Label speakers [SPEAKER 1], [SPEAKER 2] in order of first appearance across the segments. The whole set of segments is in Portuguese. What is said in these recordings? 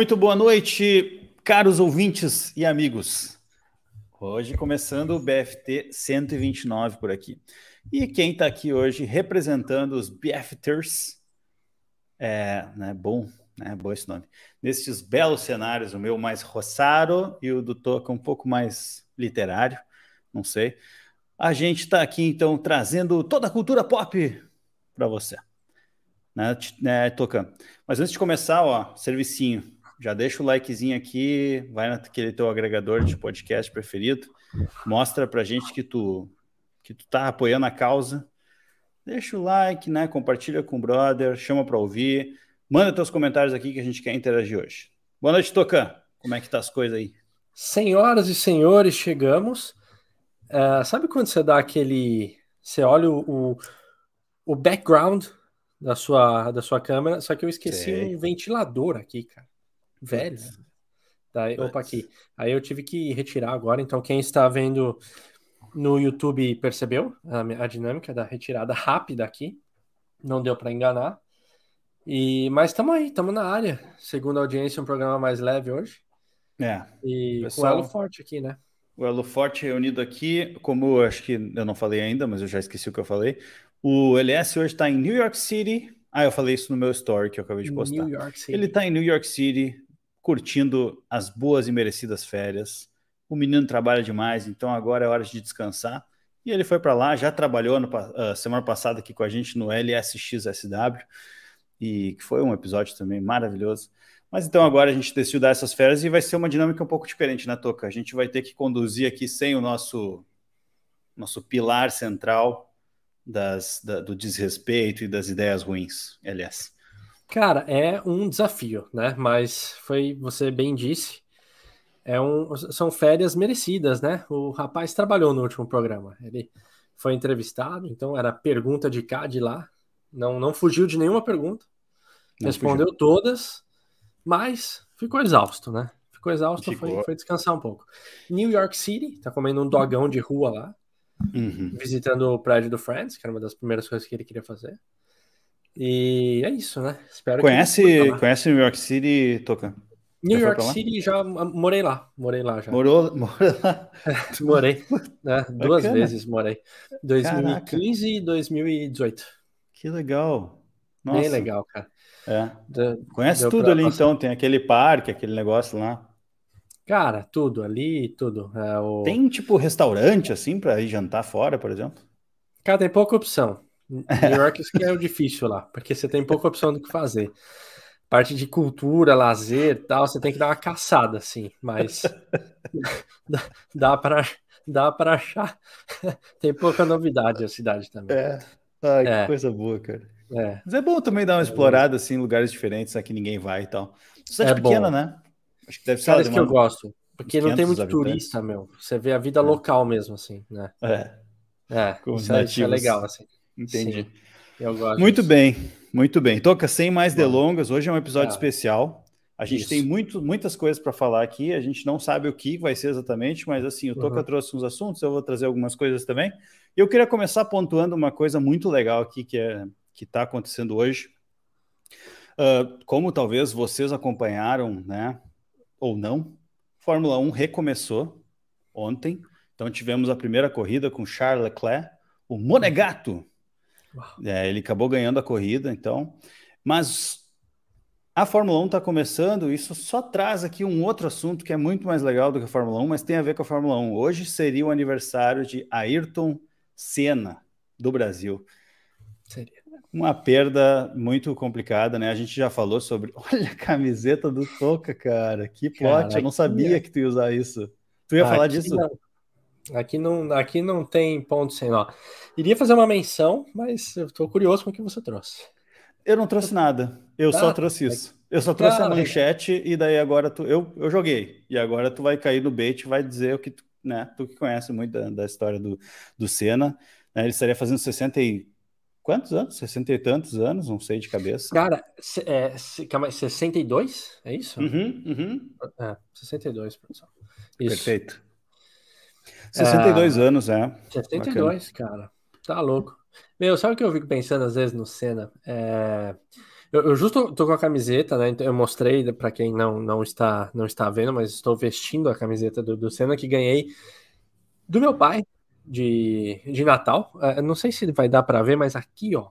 [SPEAKER 1] Muito boa noite, caros ouvintes e amigos. Hoje começando o BFT 129 por aqui. E quem está aqui hoje representando os BFTers, é, né, bom, né, bom esse nome, nestes belos cenários, o meu mais roçaro e o do Toca um pouco mais literário, não sei. A gente está aqui então trazendo toda a cultura pop para você, né, né, Toca? Mas antes de começar, ó, servicinho já deixa o likezinho aqui, vai naquele teu agregador de podcast preferido, mostra pra gente que tu que tu tá apoiando a causa. Deixa o like, né? Compartilha com o brother, chama para ouvir, manda teus comentários aqui que a gente quer interagir hoje. Boa noite, Tocan. Como é que tá as coisas aí?
[SPEAKER 2] Senhoras e senhores, chegamos. Uh, sabe quando você dá aquele. Você olha o, o background da sua, da sua câmera, só que eu esqueci Sei. um ventilador aqui, cara velho. Daí, opa, aqui. Aí eu tive que retirar agora. Então, quem está vendo no YouTube percebeu a, a dinâmica da retirada rápida aqui. Não deu para enganar. E, mas estamos aí, estamos na área. Segundo a audiência, um programa mais leve hoje.
[SPEAKER 1] É.
[SPEAKER 2] E Pessoal, o elo forte aqui, né?
[SPEAKER 1] O elo forte reunido aqui, como eu acho que eu não falei ainda, mas eu já esqueci o que eu falei. O LS hoje está em New York City. Ah, eu falei isso no meu story que eu acabei de postar. Ele está em New York City, curtindo as boas e merecidas férias. O menino trabalha demais, então agora é hora de descansar. E ele foi para lá, já trabalhou no, uh, semana passada aqui com a gente no LSXSW, e que foi um episódio também maravilhoso. Mas então agora a gente decidiu dar essas férias e vai ser uma dinâmica um pouco diferente, né, Toca? A gente vai ter que conduzir aqui sem o nosso, nosso pilar central das, da, do desrespeito e das ideias ruins, LS.
[SPEAKER 2] Cara, é um desafio, né? Mas foi, você bem disse, é um, são férias merecidas, né? O rapaz trabalhou no último programa. Ele foi entrevistado, então era pergunta de cá, de lá. Não, não fugiu de nenhuma pergunta. Não respondeu fugiu. todas, mas ficou exausto, né? Ficou exausto, ficou. Foi, foi descansar um pouco. New York City, tá comendo um dogão de rua lá. Uhum. Visitando o prédio do Friends, que era uma das primeiras coisas que ele queria fazer. E é isso, né?
[SPEAKER 1] Espero conhece, que conhece New York City, Toca?
[SPEAKER 2] New já York City já morei lá, morei lá já.
[SPEAKER 1] Morou, morou lá?
[SPEAKER 2] morei, né? Duas Bacana. vezes morei. 2015 Caraca. e 2018.
[SPEAKER 1] Que legal.
[SPEAKER 2] Nossa. Bem legal, cara.
[SPEAKER 1] É. Conhece tudo ali passar. então, tem aquele parque, aquele negócio lá.
[SPEAKER 2] Cara, tudo ali, tudo. É, o...
[SPEAKER 1] Tem tipo restaurante assim para ir jantar fora, por exemplo?
[SPEAKER 2] Cara, tem pouca opção. New York isso que é o difícil lá, porque você tem pouca opção do que fazer. Parte de cultura, lazer tal, você tem que dar uma caçada, assim, mas dá, para dá para achar. tem pouca novidade a cidade também.
[SPEAKER 1] É. Ai, é. que coisa boa, cara. É. Mas é bom também dar uma explorada assim, em lugares diferentes, aqui ninguém vai e tal. Cidade é pequena, bom. né?
[SPEAKER 2] Acho que deve ser. Cara, que eu gosto. Porque não tem muito habitantes. turista, meu. Você vê a vida é. local mesmo, assim, né?
[SPEAKER 1] É.
[SPEAKER 2] É, isso é, isso é legal, assim.
[SPEAKER 1] Entendi. Sim, eu gosto. Muito disso. bem, muito bem. Toca sem mais delongas. Hoje é um episódio ah, especial. A gente isso. tem muito, muitas coisas para falar aqui. A gente não sabe o que vai ser exatamente, mas assim, o Toca uhum. trouxe uns assuntos, eu vou trazer algumas coisas também. E eu queria começar pontuando uma coisa muito legal aqui que é que está acontecendo hoje. Uh, como talvez vocês acompanharam, né? Ou não, Fórmula 1 recomeçou ontem. Então tivemos a primeira corrida com Charles Leclerc, o Monegato é, ele acabou ganhando a corrida, então. Mas a Fórmula 1 está começando, isso só traz aqui um outro assunto que é muito mais legal do que a Fórmula 1, mas tem a ver com a Fórmula 1. Hoje seria o aniversário de Ayrton Senna do Brasil. Seria. Uma perda muito complicada, né? A gente já falou sobre. Olha a camiseta do Toca, cara. Que plot, cara, eu não sabia que tu ia usar isso. Tu ia falar disso?
[SPEAKER 2] Não. Aqui não, aqui não tem ponto sem nó. Iria fazer uma menção, mas eu estou curioso com o que você trouxe.
[SPEAKER 1] Eu não trouxe nada. Eu ah, só trouxe isso. Eu só trouxe ah, a manchete e daí agora tu, eu, eu joguei. E agora tu vai cair no bait e vai dizer o que tu, né? Tu que conhece muito da, da história do, do Senna. Né, ele estaria fazendo 60 e quantos anos? 60 e tantos anos, não sei de cabeça.
[SPEAKER 2] Cara, é, 62? É isso?
[SPEAKER 1] Uhum, uhum.
[SPEAKER 2] É, 62, produção.
[SPEAKER 1] Isso. Perfeito. 62 é, anos, é.
[SPEAKER 2] 72, Bacana. cara. Tá louco. Meu, sabe o que eu fico pensando às vezes no Senna? É... Eu, eu justo tô com a camiseta, né? Então eu mostrei para quem não, não está não está vendo, mas estou vestindo a camiseta do, do Senna que ganhei do meu pai de, de Natal. Uh, não sei se vai dar para ver, mas aqui, ó.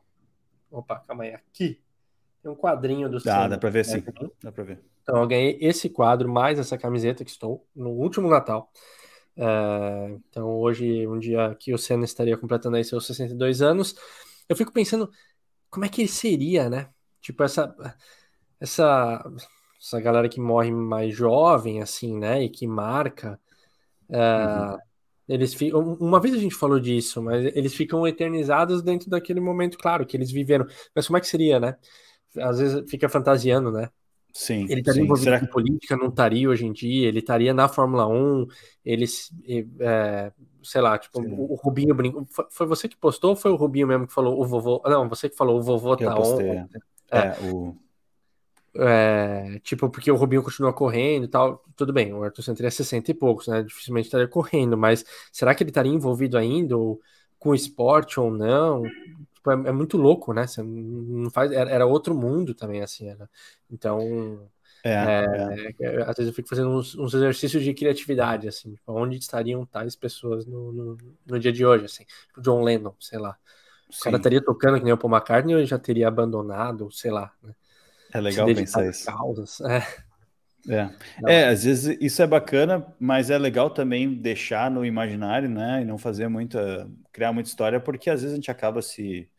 [SPEAKER 2] Opa, calma aí, aqui. Tem um quadrinho do
[SPEAKER 1] dá, Senna. Dá para ver sim. Dá para ver.
[SPEAKER 2] Então eu ganhei esse quadro mais essa camiseta que estou no último Natal. Uh, então hoje, um dia que o Senna estaria completando aí seus 62 anos, eu fico pensando como é que ele seria, né? Tipo, essa, essa, essa galera que morre mais jovem, assim, né? E que marca. Uh, uhum. Eles ficam. Uma vez a gente falou disso, mas eles ficam eternizados dentro daquele momento, claro, que eles viveram. Mas como é que seria, né? Às vezes fica fantasiando, né?
[SPEAKER 1] Sim.
[SPEAKER 2] Ele estaria envolvido Será... política, não estaria hoje em dia, ele estaria na Fórmula 1, eles, é, sei lá, tipo, o, o, Rubinho brincou. Foi, você que postou ou foi o Rubinho mesmo que falou o vovô? Não, você que falou o vovô
[SPEAKER 1] tá on. É, é, o.
[SPEAKER 2] É, tipo, porque o Rubinho continua correndo e tal. Tudo bem, o Arthur Senna é 60 e poucos, né? Dificilmente estaria correndo, mas será que ele estaria envolvido ainda ou, com esporte ou não? Tipo, é, é, muito louco, né? Você não faz, era, era outro mundo também, assim. Era. Então, é, é, é. às vezes eu fico fazendo uns, uns, exercícios de criatividade, assim, tipo, onde estariam tais pessoas no, no, no dia de hoje, assim, o John Lennon, sei lá. O Sim. cara estaria tocando que nem o Paul McCartney ou já teria abandonado, sei lá. Né?
[SPEAKER 1] É legal pensar isso.
[SPEAKER 2] Causas. É.
[SPEAKER 1] É. é, às vezes isso é bacana, mas é legal também deixar no imaginário, né? E não fazer muita. criar muita história, porque às vezes a gente acaba se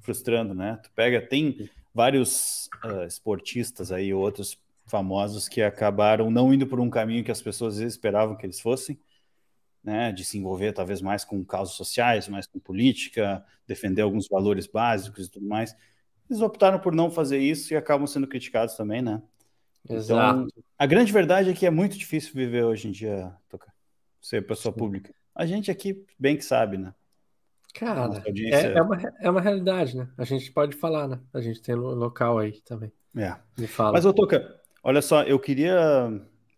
[SPEAKER 1] frustrando, né? Tu pega, tem vários uh, esportistas aí, outros famosos que acabaram não indo por um caminho que as pessoas esperavam que eles fossem, né, de se envolver talvez mais com causas sociais, mais com política, defender alguns valores básicos e tudo mais. Eles optaram por não fazer isso e acabam sendo criticados também, né?
[SPEAKER 2] Exato. Então,
[SPEAKER 1] a grande verdade é que é muito difícil viver hoje em dia, Toca, ser pessoa Sim. pública. A gente aqui bem que sabe, né?
[SPEAKER 2] Cara, é, é, uma, é uma realidade, né? A gente pode falar, né? A gente tem local aí também.
[SPEAKER 1] É. Me fala. Mas, ô Toca, olha só, eu queria,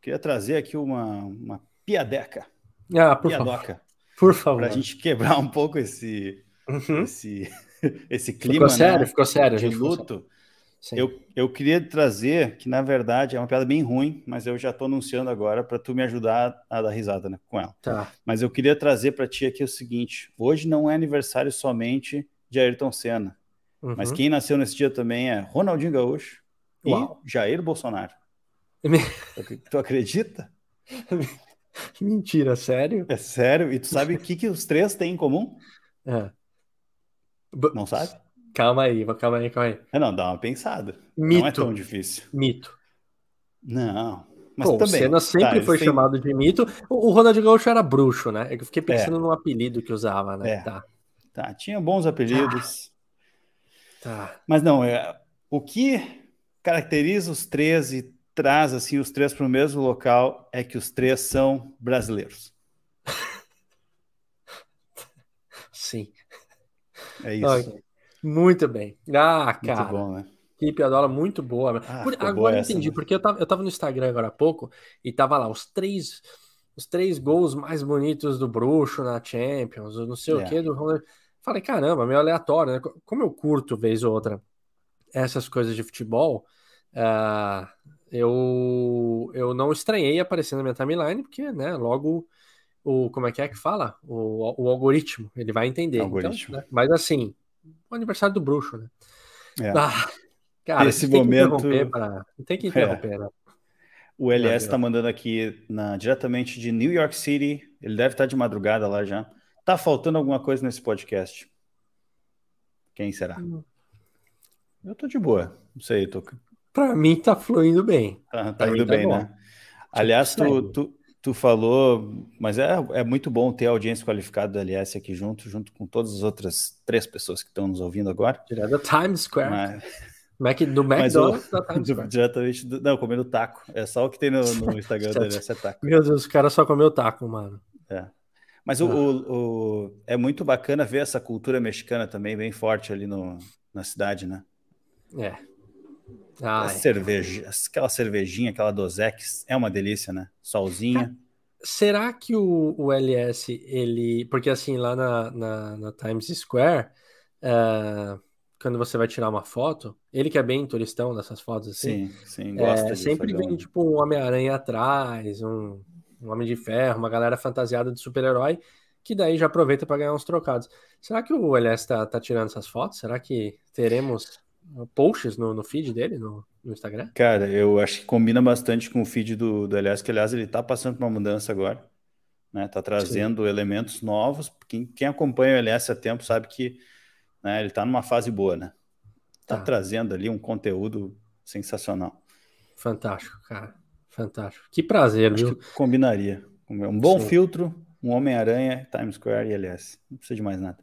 [SPEAKER 1] queria trazer aqui uma, uma piadeca.
[SPEAKER 2] Ah, por piadoca. Favor. Por favor.
[SPEAKER 1] Para a gente quebrar um pouco esse, uhum. esse, esse clima.
[SPEAKER 2] Ficou sério, né, ficou sério.
[SPEAKER 1] De luto. Eu, eu queria trazer, que na verdade é uma piada bem ruim, mas eu já estou anunciando agora para tu me ajudar a dar risada né, com ela.
[SPEAKER 2] Tá.
[SPEAKER 1] Mas eu queria trazer para ti aqui o seguinte: hoje não é aniversário somente de Ayrton Senna, uhum. mas quem nasceu nesse dia também é Ronaldinho Gaúcho Uau. e Jair Bolsonaro. tu acredita?
[SPEAKER 2] Mentira, sério?
[SPEAKER 1] É sério? E tu sabe o que, que os três têm em comum? É. Não sabe?
[SPEAKER 2] Calma aí, calma aí, calma aí.
[SPEAKER 1] É, não, dá uma pensada. Mito. Não é tão difícil.
[SPEAKER 2] Mito.
[SPEAKER 1] Não. Mas
[SPEAKER 2] Pô,
[SPEAKER 1] também.
[SPEAKER 2] O Senna sempre tá, foi tem... chamado de mito. O, o Ronaldinho Gaúcho era bruxo, né? Eu fiquei pensando é. no apelido que usava, né?
[SPEAKER 1] É. Tá. tá, tinha bons apelidos. Tá. tá. Mas não, é, o que caracteriza os três e traz assim os três para o mesmo local é que os três são brasileiros.
[SPEAKER 2] Sim.
[SPEAKER 1] É isso. Okay.
[SPEAKER 2] Muito bem. Ah, cara.
[SPEAKER 1] Muito bom, né?
[SPEAKER 2] Que piadola muito boa. Ah, Por, agora boa eu entendi, essa, né? porque eu tava, eu tava no Instagram agora há pouco e tava lá os três os três gols mais bonitos do Bruxo na Champions, não sei é. o que do Falei, caramba, meio aleatório, né? Como eu curto vez ou outra essas coisas de futebol, uh, eu, eu não estranhei aparecer na minha timeline, porque, né, logo o, como é que é que fala? O, o algoritmo, ele vai entender. Então, algoritmo. Então, né? Mas assim, o aniversário do bruxo, né?
[SPEAKER 1] É. Ah, cara, esse momento.
[SPEAKER 2] Pra... Tem que interromper, é. né?
[SPEAKER 1] O LS está mandando aqui na, diretamente de New York City. Ele deve estar tá de madrugada lá já. Tá faltando alguma coisa nesse podcast? Quem será? Hum. Eu tô de boa. Não sei, tô.
[SPEAKER 2] Para mim tá fluindo bem.
[SPEAKER 1] Tá, tá indo tá bem, né? Aliás, tu, tu, tu falou, mas é, é muito bom ter a audiência qualificada do LS aqui junto, junto com todas as outras três pessoas que estão nos ouvindo agora.
[SPEAKER 2] Direto da Times Square.
[SPEAKER 1] Mas...
[SPEAKER 2] Mac, do McDonald's da Times
[SPEAKER 1] Square. Diretamente do, não, comendo taco. É só o que tem no, no Instagram do LS é taco.
[SPEAKER 2] Meu Deus, o cara só comeu taco, mano.
[SPEAKER 1] É. Mas o, ah. o, o, é muito bacana ver essa cultura mexicana também bem forte ali no, na cidade, né?
[SPEAKER 2] É.
[SPEAKER 1] Cerveja, aquela cervejinha, aquela Dosex, é uma delícia, né? Solzinha.
[SPEAKER 2] Será que o, o LS, ele. Porque assim, lá na, na, na Times Square, uh, quando você vai tirar uma foto, ele que é bem turistão dessas fotos assim.
[SPEAKER 1] Sim, sim, gosta
[SPEAKER 2] é, Sempre vem tipo um Homem-Aranha atrás, um, um Homem de Ferro, uma galera fantasiada de super-herói, que daí já aproveita para ganhar uns trocados. Será que o LS tá, tá tirando essas fotos? Será que teremos posts no, no feed dele, no, no, Instagram?
[SPEAKER 1] Cara, eu acho que combina bastante com o feed do, do LS, que aliás ele tá passando por uma mudança agora. Né, tá trazendo Sim. elementos novos. Quem, quem acompanha o LS há tempo sabe que né? Ele está numa fase boa, né? Tá, tá, trazendo ali um conteúdo sensacional.
[SPEAKER 2] Fantástico, cara. Fantástico. Que prazer, Acho viu?
[SPEAKER 1] combinaria. Um bom Sim. filtro, um Homem-Aranha, Times Square e LS. Não precisa de mais nada.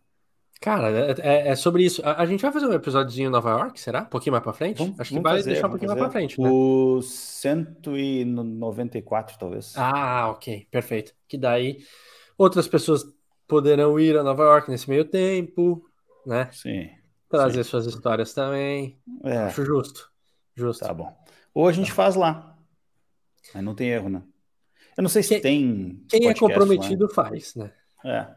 [SPEAKER 2] Cara, é, é, é sobre isso. A, a, gente vai fazer um episódiozinho em Nova York, será? Um pouquinho mais pra frente?
[SPEAKER 1] Vamos,
[SPEAKER 2] Acho que vai
[SPEAKER 1] fazer,
[SPEAKER 2] deixar um pouquinho mais pra frente. Né?
[SPEAKER 1] O 194, talvez.
[SPEAKER 2] Ah, ok. Perfeito. Que daí outras pessoas poderão ir a Nova York nesse meio tempo né?
[SPEAKER 1] Sim.
[SPEAKER 2] Trazer
[SPEAKER 1] sim.
[SPEAKER 2] suas histórias também. É. Acho justo. Justo.
[SPEAKER 1] Tá bom. Ou a gente tá. faz lá. Aí não tem erro, né? Eu não sei se tem.
[SPEAKER 2] Quem é comprometido lá. faz, né?
[SPEAKER 1] É,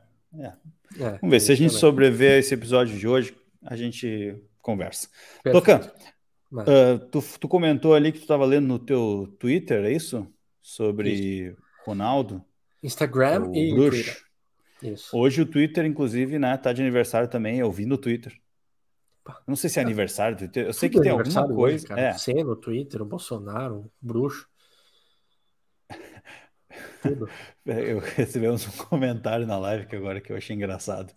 [SPEAKER 1] é. É Vamos ver. Se a gente também. sobreviver a esse episódio de hoje, a gente conversa. Tocan, uh, tu, tu comentou ali que tu estava lendo no teu Twitter, é isso? Sobre isso. Ronaldo.
[SPEAKER 2] Instagram e
[SPEAKER 1] bruxo. Twitter. Isso. Hoje o Twitter, inclusive, né, tá de aniversário também, eu vi no Twitter. Não sei se é aniversário do Twitter, eu sei que tem alguma coisa. Hoje, cara.
[SPEAKER 2] É. Twitter, o Bolsonaro, o bruxo.
[SPEAKER 1] Tudo. Eu recebemos um comentário na live que agora que eu achei engraçado.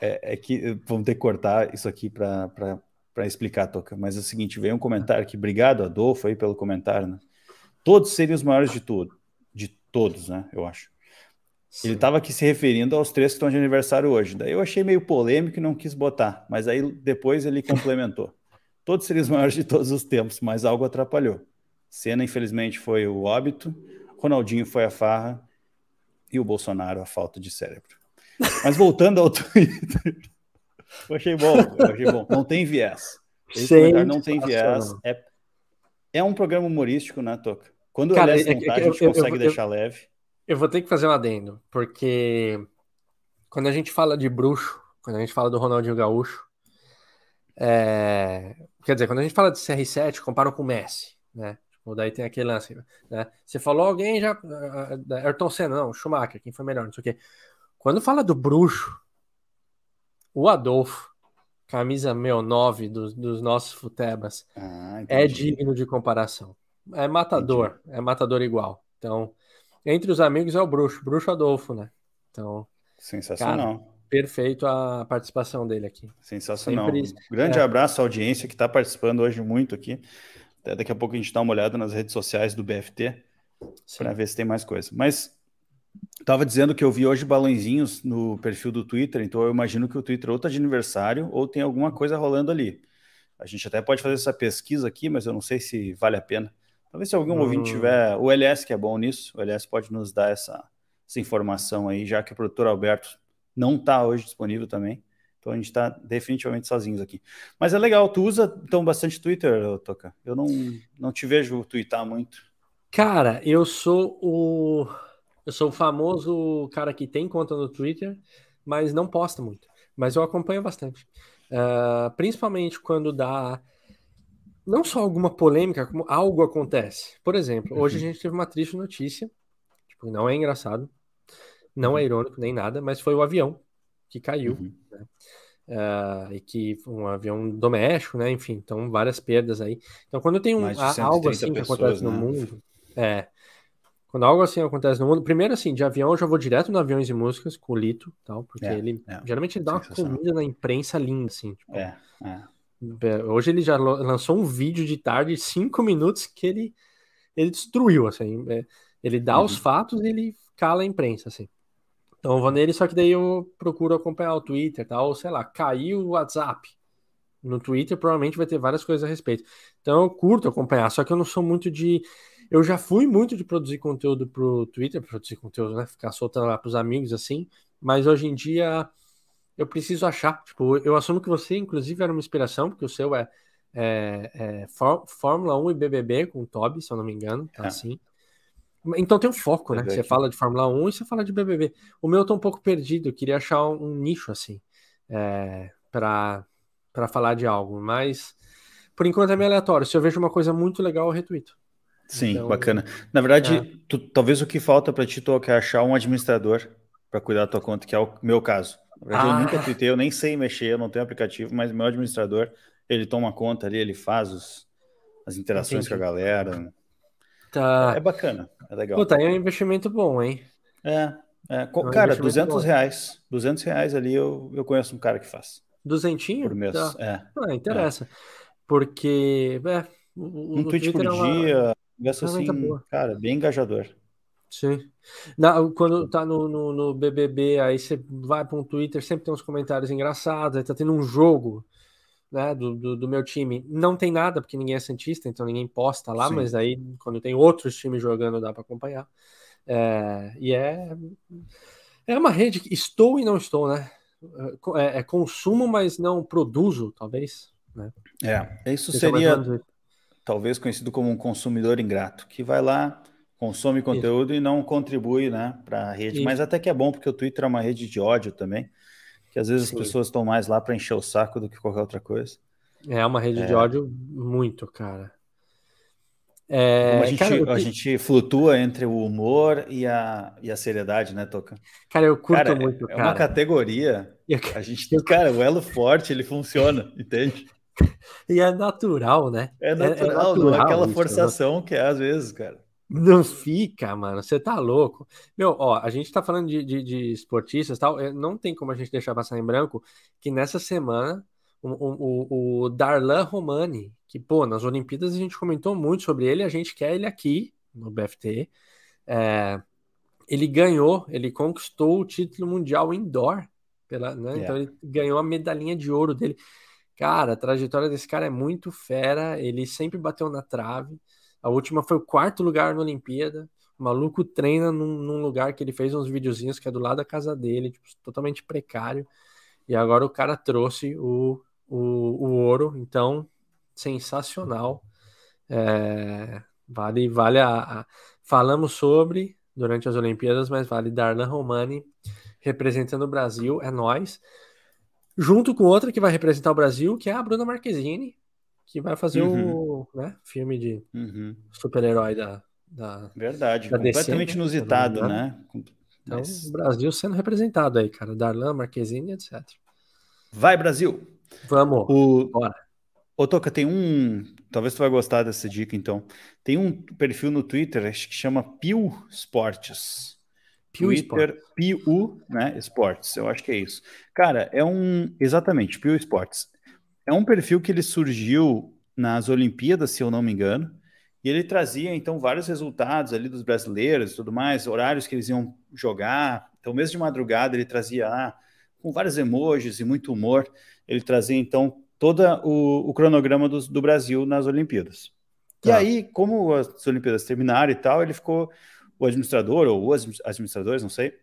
[SPEAKER 1] É, é que vamos ter que cortar isso aqui para explicar, Toca. Mas é o seguinte: veio um comentário aqui, obrigado, Adolfo, aí pelo comentário. Né? Todos seriam os maiores de tudo, de todos, né? Eu acho. Sim. Ele estava aqui se referindo aos três que estão de aniversário hoje. Daí eu achei meio polêmico e não quis botar, mas aí depois ele complementou. Todos seriam os maiores de todos os tempos, mas algo atrapalhou. Senna, infelizmente, foi o óbito, Ronaldinho foi a farra e o Bolsonaro a falta de cérebro. Mas voltando ao Twitter, eu achei bom, eu achei bom. Não tem viés. Esse não tem viés. É, é um programa humorístico, né, Toca? Quando Cara, é, é, a gente eu, consegue eu, deixar leve.
[SPEAKER 2] Eu vou ter que fazer um adendo, porque quando a gente fala de bruxo, quando a gente fala do Ronaldinho Gaúcho, é... quer dizer, quando a gente fala de CR7, compara com o Messi, né? Tipo, daí tem aquele lance, né? Você falou alguém já. Uh, Ayrton Senna, não, Schumacher, quem foi melhor, não sei o quê. Quando fala do bruxo, o Adolfo, camisa meu 9 dos, dos nossos futebas, ah, é digno de comparação. É matador, entendi. é matador igual. Então, entre os amigos é o bruxo, bruxo Adolfo, né? Então.
[SPEAKER 1] Sensacional. Cara,
[SPEAKER 2] perfeito a participação dele aqui.
[SPEAKER 1] Sensacional. Sempre, grande é... abraço à audiência que está participando hoje muito aqui. Até daqui a pouco a gente dá uma olhada nas redes sociais do BFT para ver se tem mais coisa. Mas estava dizendo que eu vi hoje balãozinhos no perfil do Twitter, então eu imagino que o Twitter ou está de aniversário ou tem alguma coisa rolando ali. A gente até pode fazer essa pesquisa aqui, mas eu não sei se vale a pena. Talvez se algum hum. ouvinte tiver, o LS que é bom nisso, o LS pode nos dar essa, essa informação aí, já que o produtor Alberto não está hoje disponível também. Então a gente está definitivamente sozinhos aqui. Mas é legal, tu usa então bastante Twitter, Toca? Eu não, não te vejo twittar muito.
[SPEAKER 2] Cara, eu sou o eu sou o famoso cara que tem conta no Twitter, mas não posta muito. Mas eu acompanho bastante. Uh, principalmente quando dá não só alguma polêmica, como algo acontece. Por exemplo, hoje a uhum. gente teve uma triste notícia, tipo, não é engraçado, não é uhum. irônico nem nada, mas foi o avião que caiu, uhum. né? Uh, e que um avião doméstico, né? Enfim, então várias perdas aí. Então, quando tem um, algo assim que acontece né? no mundo, é. Quando algo assim acontece no mundo, primeiro assim, de avião eu já vou direto no Aviões e Músicas com o Lito, tal, porque é, ele é. geralmente ele dá uma comida na imprensa linda, assim. Tipo,
[SPEAKER 1] é, é.
[SPEAKER 2] É, hoje ele já lançou um vídeo de tarde, cinco minutos, que ele, ele destruiu, assim. É, ele dá uhum. os fatos e ele cala a imprensa, assim. Então eu vou nele, só que daí eu procuro acompanhar o Twitter, tal, ou sei lá, caiu o WhatsApp. No Twitter provavelmente vai ter várias coisas a respeito. Então eu curto acompanhar, só que eu não sou muito de. Eu já fui muito de produzir conteúdo pro Twitter, produzir conteúdo, né? Ficar soltando lá pros amigos, assim. Mas hoje em dia eu preciso achar. Tipo, eu assumo que você, inclusive, era uma inspiração, porque o seu é, é, é Fórmula 1 e BBB com o Toby, se eu não me engano, tá é. assim. Então tem um foco, né? Você fala de Fórmula 1 e você fala de BBB. O meu eu tô um pouco perdido, eu queria achar um, nicho, assim, é, para falar de algo, mas por enquanto é meio aleatório. Se eu vejo uma coisa muito legal, eu retuito.
[SPEAKER 1] Sim, então, bacana. Na verdade, é. tu, talvez o que falta para ti é achar um administrador para cuidar da tua conta, que é o meu caso. Na verdade, ah. eu nunca tuitei, eu nem sei mexer, eu não tenho aplicativo, mas meu administrador, ele toma conta ali, ele faz os, as interações Entendi. com a galera. Tá. É, é bacana, é legal.
[SPEAKER 2] Puta, é um investimento bom, hein?
[SPEAKER 1] É, é. é um cara, 200 bom. reais. 200 reais ali eu, eu conheço um cara que faz.
[SPEAKER 2] Duzentinho?
[SPEAKER 1] Por mês, tá. é.
[SPEAKER 2] Ah, interessa. É. Porque, é,
[SPEAKER 1] o, um tweet por é dia, Ingresso assim, cara, bem engajador.
[SPEAKER 2] Sim. Na, quando tá no, no, no, BBB, aí você vai para um Twitter, sempre tem uns comentários engraçados, aí tá tendo um jogo né, do, do, do, meu time. Não tem nada, porque ninguém é Santista, então ninguém posta lá, Sim. mas aí quando tem outros times jogando dá para acompanhar. É, e é, é uma rede que estou e não estou, né? É, é consumo, mas não produzo, talvez. Né?
[SPEAKER 1] É, isso seria talvez conhecido como um consumidor ingrato, que vai lá, consome conteúdo Isso. e não contribui né, para a rede. Isso. Mas até que é bom, porque o Twitter é uma rede de ódio também, que às vezes Sim. as pessoas estão mais lá para encher o saco do que qualquer outra coisa.
[SPEAKER 2] É uma rede é. de ódio muito, cara.
[SPEAKER 1] É, a, gente, cara, a gente flutua entre o humor e a, e a seriedade, né, Toca?
[SPEAKER 2] Cara, eu curto cara, muito, é,
[SPEAKER 1] cara. É uma categoria. A gente, cara, o elo forte, ele funciona, entende?
[SPEAKER 2] E é natural, né?
[SPEAKER 1] É natural, é, é natural não é aquela isso, forçação que é às vezes, cara.
[SPEAKER 2] Não fica, mano. Você tá louco. Meu, ó, a gente tá falando de, de, de esportistas tal. É, não tem como a gente deixar passar em branco que nessa semana o, o, o Darlan Romani, que, pô, nas Olimpíadas a gente comentou muito sobre ele, a gente quer ele aqui no BFT. É, ele ganhou, ele conquistou o título mundial indoor. Pela, né? yeah. Então ele ganhou a medalhinha de ouro dele. Cara, a trajetória desse cara é muito fera. Ele sempre bateu na trave. A última foi o quarto lugar na Olimpíada. O maluco treina num, num, lugar que ele fez uns videozinhos que é do lado da casa dele, tipo, totalmente precário. E agora o cara trouxe o, o, o ouro. Então, sensacional. É, vale, vale a, a, Falamos sobre durante as Olimpíadas, mas vale Darlan Romani representando o Brasil. É nós junto com outra que vai representar o Brasil, que é a Bruna Marquezine, que vai fazer uhum. o né, filme de uhum. super-herói da, da.
[SPEAKER 1] Verdade, da completamente DC, né? inusitado, né?
[SPEAKER 2] Então, Mas... o Brasil sendo representado aí, cara. Darlan, Marquezine, etc.
[SPEAKER 1] Vai, Brasil!
[SPEAKER 2] Vamos!
[SPEAKER 1] O... Bora! Ô, Toca, tem um. Talvez tu vai gostar dessa dica, então. Tem um perfil no Twitter, acho que chama Pio Esportes. Twitter, PU, né? Esportes, eu acho que é isso. Cara, é um. Exatamente, PU Esportes. É um perfil que ele surgiu nas Olimpíadas, se eu não me engano, e ele trazia, então, vários resultados ali dos brasileiros e tudo mais, horários que eles iam jogar. Então, mesmo de madrugada, ele trazia lá, com vários emojis e muito humor, ele trazia, então, todo o, o cronograma do, do Brasil nas Olimpíadas. Tá. E aí, como as Olimpíadas terminaram e tal, ele ficou o administrador ou os administradores, não sei,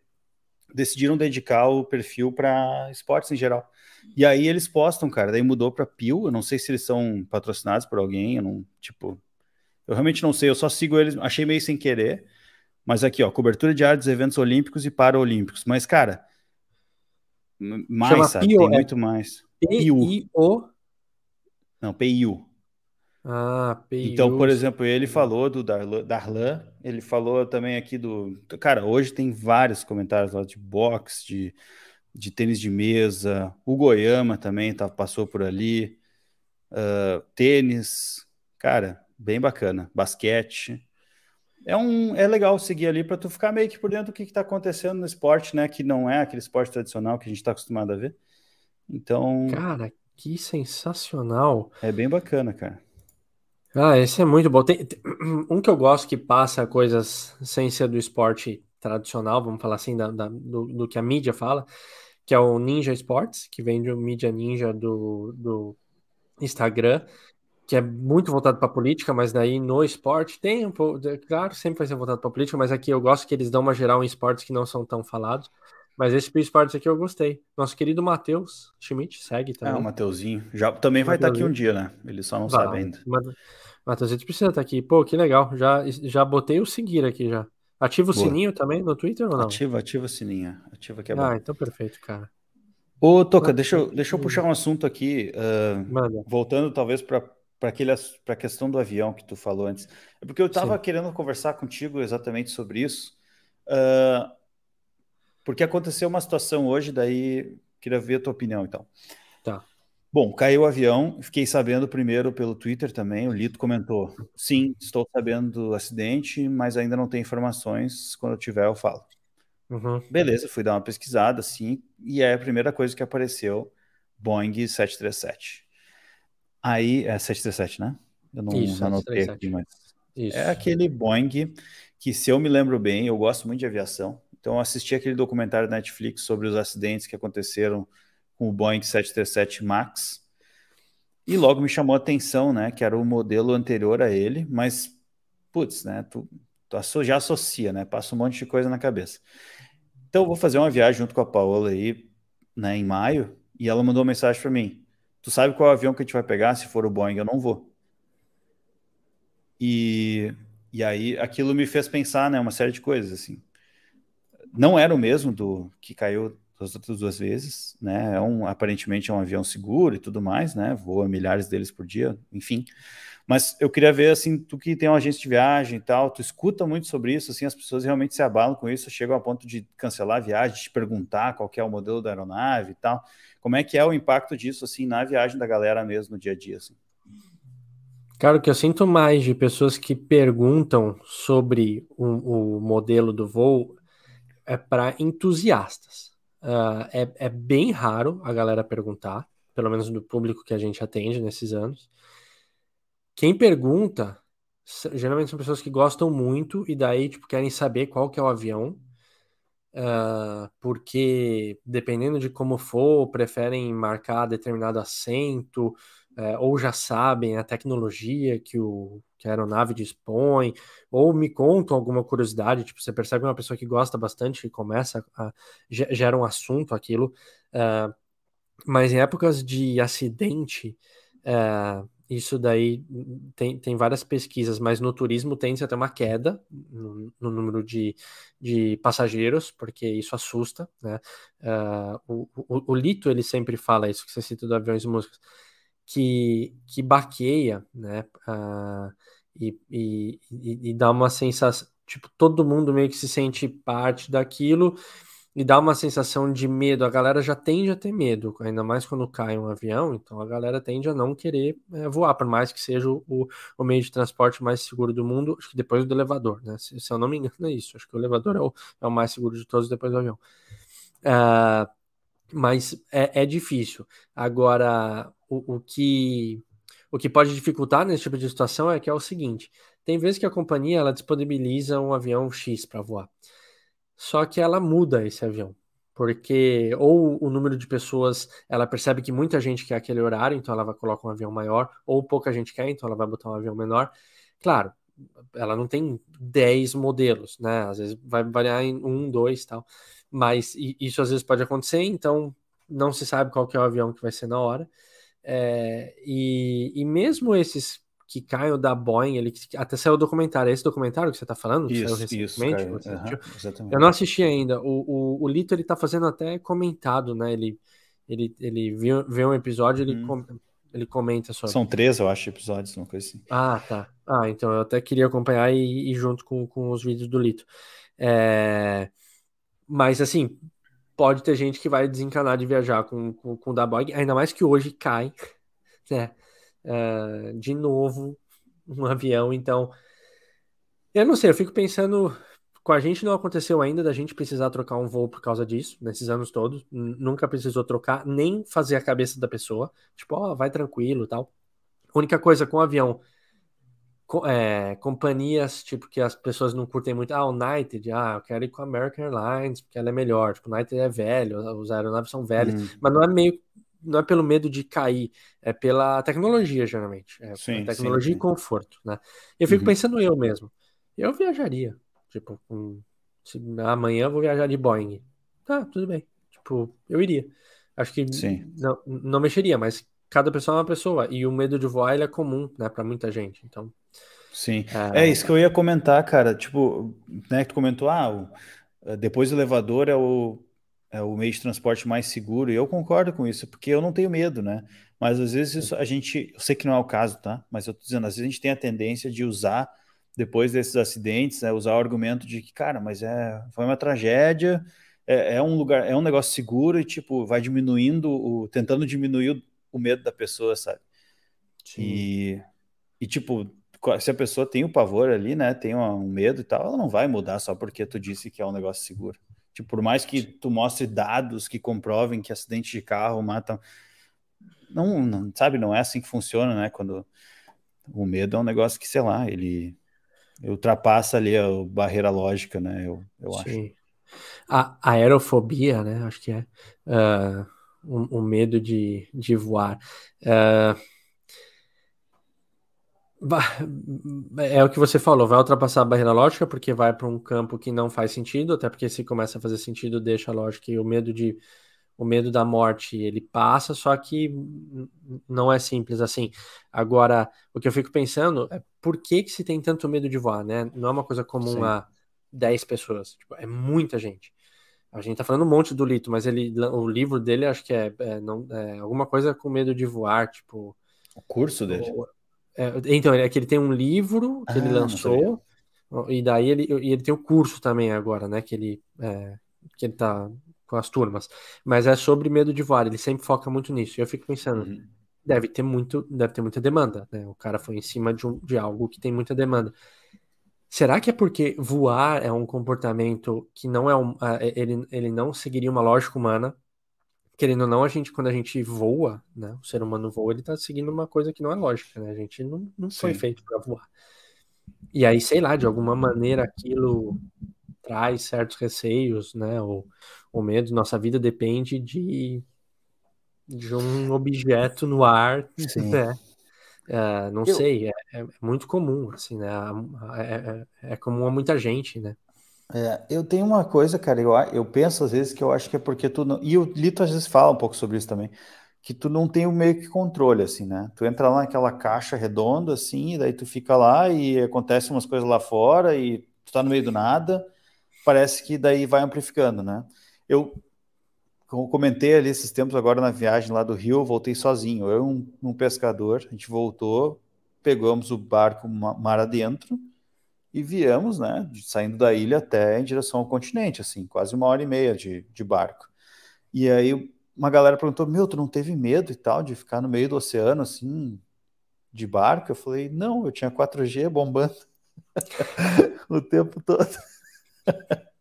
[SPEAKER 1] decidiram dedicar o perfil para esportes em geral. E aí eles postam, cara, daí mudou para Pio, eu não sei se eles são patrocinados por alguém, eu não, tipo, eu realmente não sei, eu só sigo eles, achei meio sem querer, mas aqui, ó, cobertura diária dos eventos olímpicos e paraolímpicos. Mas, cara, mais, Chama sabe? Pio, tem é muito mais.
[SPEAKER 2] P-I-O?
[SPEAKER 1] Não, PIU.
[SPEAKER 2] Ah,
[SPEAKER 1] Então, por exemplo, ele falou do Darlan, ele falou também aqui do. Cara, hoje tem vários comentários lá de boxe, de, de tênis de mesa. O Goiama também tá, passou por ali. Uh, tênis, cara, bem bacana. Basquete. É, um, é legal seguir ali para tu ficar meio que por dentro do que está acontecendo no esporte, né? Que não é aquele esporte tradicional que a gente está acostumado a ver. Então.
[SPEAKER 2] Cara, que sensacional.
[SPEAKER 1] É bem bacana, cara.
[SPEAKER 2] Ah, esse é muito bom. Tem, tem, um que eu gosto que passa coisas sem ser do esporte tradicional, vamos falar assim, da, da, do, do, que a mídia fala, que é o Ninja Sports, que vem do mídia ninja do, do Instagram, que é muito voltado para política, mas daí no esporte tem um pouco, claro, sempre vai ser voltado para política, mas aqui eu gosto que eles dão uma geral em esportes que não são tão falados. Mas esse Esportes aqui eu gostei. Nosso querido Matheus Schmidt segue também.
[SPEAKER 1] É, o Mateuzinho. Já, também vai estar tá aqui um dia, né? Ele só não vai, sabe ainda.
[SPEAKER 2] Matheus, a gente precisa estar tá aqui. Pô, que legal. Já, já botei o seguir aqui já. Ativa o Boa. sininho também no Twitter ou não?
[SPEAKER 1] Ativa, ativa o sininho. Ativa que é
[SPEAKER 2] bom. Ah, então perfeito, cara.
[SPEAKER 1] Ô, Toca, deixa eu, deixa eu puxar um assunto aqui, uh, voltando talvez para a questão do avião que tu falou antes. É porque eu estava querendo conversar contigo exatamente sobre isso, uh, porque aconteceu uma situação hoje, daí queria ver a tua opinião, então.
[SPEAKER 2] Tá.
[SPEAKER 1] Bom, caiu o avião, fiquei sabendo primeiro pelo Twitter também, o Lito comentou, sim, estou sabendo do acidente, mas ainda não tenho informações, quando eu tiver eu falo.
[SPEAKER 2] Uhum.
[SPEAKER 1] Beleza, fui dar uma pesquisada, assim, e é a primeira coisa que apareceu, Boeing 737. Aí, é 737, né? Eu não Isso, anotei 737. aqui, mas... Isso. É aquele Boeing que, se eu me lembro bem, eu gosto muito de aviação, então assisti aquele documentário da Netflix sobre os acidentes que aconteceram com o Boeing 737 MAX, e logo me chamou a atenção, né, que era o modelo anterior a ele, mas, putz, né, tu, tu já associa, né, passa um monte de coisa na cabeça. Então, vou fazer uma viagem junto com a Paola aí, né, em maio, e ela mandou uma mensagem para mim. Tu sabe qual avião que a gente vai pegar? Se for o Boeing, eu não vou. E, e aí aquilo me fez pensar, né, uma série de coisas assim. Não era o mesmo do que caiu das outras duas vezes, né? É um, aparentemente é um avião seguro e tudo mais, né? Voa milhares deles por dia, enfim. Mas eu queria ver, assim, tu que tem uma agência de viagem e tal, tu escuta muito sobre isso, assim, as pessoas realmente se abalam com isso, chegam a ponto de cancelar a viagem, de perguntar qual é o modelo da aeronave e tal. Como é que é o impacto disso, assim, na viagem da galera mesmo no dia a dia, assim?
[SPEAKER 2] Cara, o que eu sinto mais de pessoas que perguntam sobre o, o modelo do voo é para entusiastas. Uh, é, é bem raro a galera perguntar, pelo menos do público que a gente atende nesses anos. Quem pergunta, geralmente são pessoas que gostam muito e daí, tipo, querem saber qual que é o avião, uh, porque dependendo de como for, preferem marcar determinado assento, uh, ou já sabem a tecnologia que, o, que a aeronave dispõe, ou me contam alguma curiosidade, tipo, você percebe uma pessoa que gosta bastante e começa a, gera um assunto aquilo, uh, mas em épocas de acidente, uh, isso daí tem, tem várias pesquisas, mas no turismo tende a ter uma queda no, no número de, de passageiros, porque isso assusta, né? Uh, o, o, o, Lito, ele sempre fala isso, que você cita do Aviões e Músicas, que, que baqueia, né? Uh, e, e, e, dá uma sensação, tipo, todo mundo meio que se sente parte daquilo, e dá uma sensação de medo. A galera já tende a ter medo, ainda mais quando cai um avião, então a galera tende a não querer é, voar, por mais que seja o, o, meio de transporte mais seguro do mundo, acho que depois do elevador, né? Se, se eu não me engano, é isso. Acho que o elevador é o, é o mais seguro de todos depois do avião. Uh, mas é, é, difícil. Agora, o, o, que, o que pode dificultar nesse tipo de situação é que é o seguinte: tem vezes que a companhia ela disponibiliza um avião X para voar. Só que ela muda esse avião, porque ou o número de pessoas, ela percebe que muita gente quer aquele horário, então ela vai colocar um avião maior, ou pouca gente quer, então ela vai botar um avião menor. Claro, ela não tem 10 modelos, né? Às vezes vai variar em um, dois tal. Mas isso às vezes pode acontecer, então não se sabe qual que é o avião que vai ser na hora. É, e, e mesmo esses que caiu da Boeing, ele até saiu o documentário. É esse documentário que você está falando?
[SPEAKER 1] Que isso, recentemente? Isso,
[SPEAKER 2] uhum, eu não assisti ainda. O, o, o Lito ele tá fazendo até comentado, né? Ele, ele, ele viu, vê um episódio, ele, hum. com, ele comenta sobre.
[SPEAKER 1] São três, eu acho, episódios, uma coisa assim.
[SPEAKER 2] Ah, tá. Ah, então eu até queria acompanhar e ir junto com, com os vídeos do Lito. É... Mas assim, pode ter gente que vai desencanar de viajar com, com, com o da Boeing, ainda mais que hoje cai, né? uh, de novo um avião. Então, eu não sei, eu fico pensando. Com a gente não aconteceu ainda da gente precisar trocar um voo por causa disso, nesses anos todos. Nunca precisou trocar, nem fazer a cabeça da pessoa. Tipo, ó, oh, vai tranquilo tal. A única coisa com o avião, é, companhias, tipo, que as pessoas não curtem muito. Ah, United, ah, eu quero ir com a American Airlines, porque ela é melhor. Tipo, United é velho, os aeronaves são velhos, hum. mas não é meio não é pelo medo de cair, é pela tecnologia, geralmente. É sim, tecnologia sim, e conforto, né? Eu fico uhum. pensando eu mesmo. Eu viajaria. Tipo, um, se, amanhã eu vou viajar de Boeing. Tá, tudo bem. Tipo, eu iria. Acho que não, não mexeria, mas cada pessoa é uma pessoa. E o medo de voar ele é comum, né, para muita gente. Então.
[SPEAKER 1] Sim. É... é... isso que eu ia comentar, cara. Tipo, né, que tu comentou, ah, o, depois do elevador é o é o meio de transporte mais seguro, e eu concordo com isso, porque eu não tenho medo, né? Mas às vezes isso, a gente, eu sei que não é o caso, tá? Mas eu tô dizendo, às vezes a gente tem a tendência de usar, depois desses acidentes, né, usar o argumento de que, cara, mas é, foi uma tragédia, é, é um lugar, é um negócio seguro e, tipo, vai diminuindo, o, tentando diminuir o, o medo da pessoa, sabe? Sim. E, e, tipo, se a pessoa tem o pavor ali, né, tem um medo e tal, ela não vai mudar só porque tu disse que é um negócio seguro. Tipo, por mais que tu mostre dados que comprovem que acidentes de carro matam, não, não, sabe, não é assim que funciona, né? Quando o medo é um negócio que, sei lá, ele ultrapassa ali a barreira lógica, né? Eu, eu Sim. acho.
[SPEAKER 2] A, aerofobia, né? Acho que é uh, medo de, de voar. Uh, é o que você falou, vai ultrapassar a barreira lógica porque vai para um campo que não faz sentido, até porque se começa a fazer sentido, deixa a lógica e o medo de o medo da morte ele passa, só que não é simples assim. Agora, o que eu fico pensando é por que, que se tem tanto medo de voar, né? Não é uma coisa comum Sim. a 10 pessoas, tipo, é muita gente. A gente tá falando um monte do Lito, mas ele, o livro dele acho que é, é não, é alguma coisa com medo de voar, tipo.
[SPEAKER 1] O curso dele?
[SPEAKER 2] O, é, então, é que ele tem um livro que ah, ele lançou, e daí ele, e ele tem o curso também agora, né? Que ele, é, que ele tá com as turmas. Mas é sobre medo de voar, ele sempre foca muito nisso. E eu fico pensando, uhum. deve ter muito, deve ter muita demanda, né? O cara foi em cima de, um, de algo que tem muita demanda. Será que é porque voar é um comportamento que não é um. Ele, ele não seguiria uma lógica humana? Querendo ou não, a gente, quando a gente voa, né? O ser humano voa, ele tá seguindo uma coisa que não é lógica, né? A gente não, não foi feito para voar. E aí, sei lá, de alguma maneira aquilo traz certos receios, né? Ou, ou medo. Nossa vida depende de, de um objeto no ar, Sim. né? É, não eu... sei, é, é, muito comum, assim, né? É, é, é, comum a muita gente, né?
[SPEAKER 1] É, eu tenho uma coisa, cara, eu, eu penso às vezes que eu acho que é porque tu não. E o Lito às vezes fala um pouco sobre isso também, que tu não tem o meio que controle, assim, né? Tu entra lá naquela caixa redonda, assim, e daí tu fica lá e acontece umas coisas lá fora e tu tá no meio do nada, parece que daí vai amplificando, né? Eu como comentei ali esses tempos agora na viagem lá do Rio, voltei sozinho. Eu um, um pescador, a gente voltou, pegamos o barco mar adentro e viemos, né, saindo da ilha até em direção ao continente, assim, quase uma hora e meia de, de barco. E aí uma galera perguntou, meu, tu não teve medo e tal de ficar no meio do oceano, assim, de barco? Eu falei, não, eu tinha 4G bombando o tempo todo.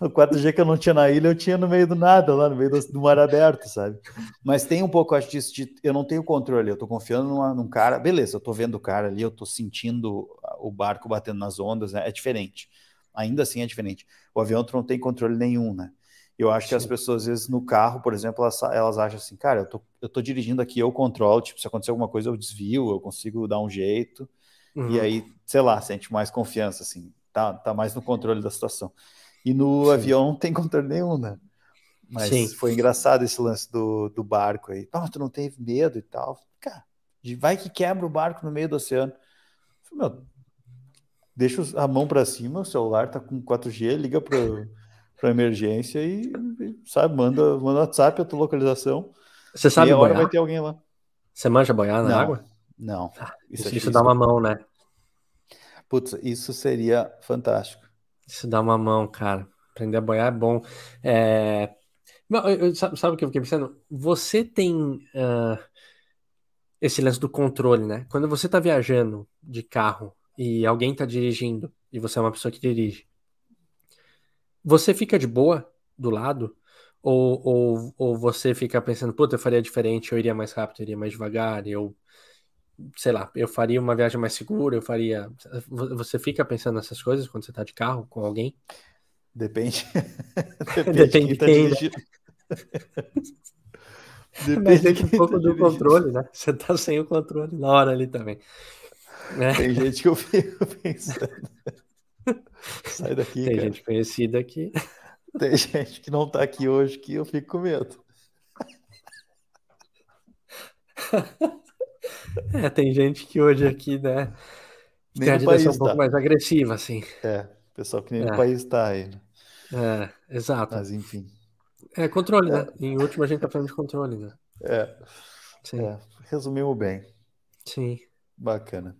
[SPEAKER 1] O 4G que eu não tinha na ilha, eu tinha no meio do nada, lá no meio do, do mar aberto, sabe? Mas tem um pouco, acho disso, de, eu não tenho controle, eu tô confiando numa, num cara, beleza, eu tô vendo o cara ali, eu tô sentindo o barco batendo nas ondas, né? É diferente. Ainda assim é diferente. O avião tu não tem controle nenhum, né? Eu acho Sim. que as pessoas, às vezes, no carro, por exemplo, elas, elas acham assim, cara, eu tô, eu tô dirigindo aqui, eu controlo, tipo, se acontecer alguma coisa, eu desvio, eu consigo dar um jeito, uhum. e aí, sei lá, sente mais confiança, assim, tá, tá mais no controle da situação. E no Sim. avião não tem controle nenhum, né? Mas Sim. foi engraçado esse lance do, do barco aí. Não, tu não teve medo e tal. Cara, vai que quebra o barco no meio do oceano. Falei, meu, deixa a mão para cima, o celular tá com 4G, liga para para emergência e, sabe, manda, manda WhatsApp a tua localização.
[SPEAKER 2] Você sabe
[SPEAKER 1] boiar? vai ter alguém lá.
[SPEAKER 2] Você manja boiar na
[SPEAKER 1] não,
[SPEAKER 2] água?
[SPEAKER 1] Não.
[SPEAKER 2] Ah, isso, isso, isso dá uma mão, né?
[SPEAKER 1] Putz, isso seria fantástico.
[SPEAKER 2] Isso dá uma mão, cara. Aprender a boiar é bom. É... sabe, sabe o que eu fiquei pensando? Você tem uh, esse lance do controle, né? Quando você tá viajando de carro e alguém tá dirigindo e você é uma pessoa que dirige, você fica de boa do lado? Ou, ou, ou você fica pensando, puta, eu faria diferente, eu iria mais rápido, eu iria mais devagar, eu sei lá, eu faria uma viagem mais segura, eu faria. Você fica pensando nessas coisas quando você tá de carro com alguém?
[SPEAKER 1] Depende. Depende, Depende de quem tá né? dirigindo.
[SPEAKER 2] Depende um pouco tá do controle, né? Você tá sem o controle na hora ali também.
[SPEAKER 1] É. Tem gente que eu fico pensando. Sai daqui.
[SPEAKER 2] Tem
[SPEAKER 1] cara.
[SPEAKER 2] gente conhecida aqui.
[SPEAKER 1] Tem gente que não tá aqui hoje que eu fico com medo.
[SPEAKER 2] É, tem gente que hoje aqui, né, nem tem a direção um pouco tá. mais agressiva, assim.
[SPEAKER 1] É, pessoal que nem é. no país está aí. Né?
[SPEAKER 2] É, exato.
[SPEAKER 1] Mas enfim.
[SPEAKER 2] É controle, né? Em último a gente tá falando de controle, né?
[SPEAKER 1] É. Sim. É, resumimos bem.
[SPEAKER 2] Sim.
[SPEAKER 1] Bacana.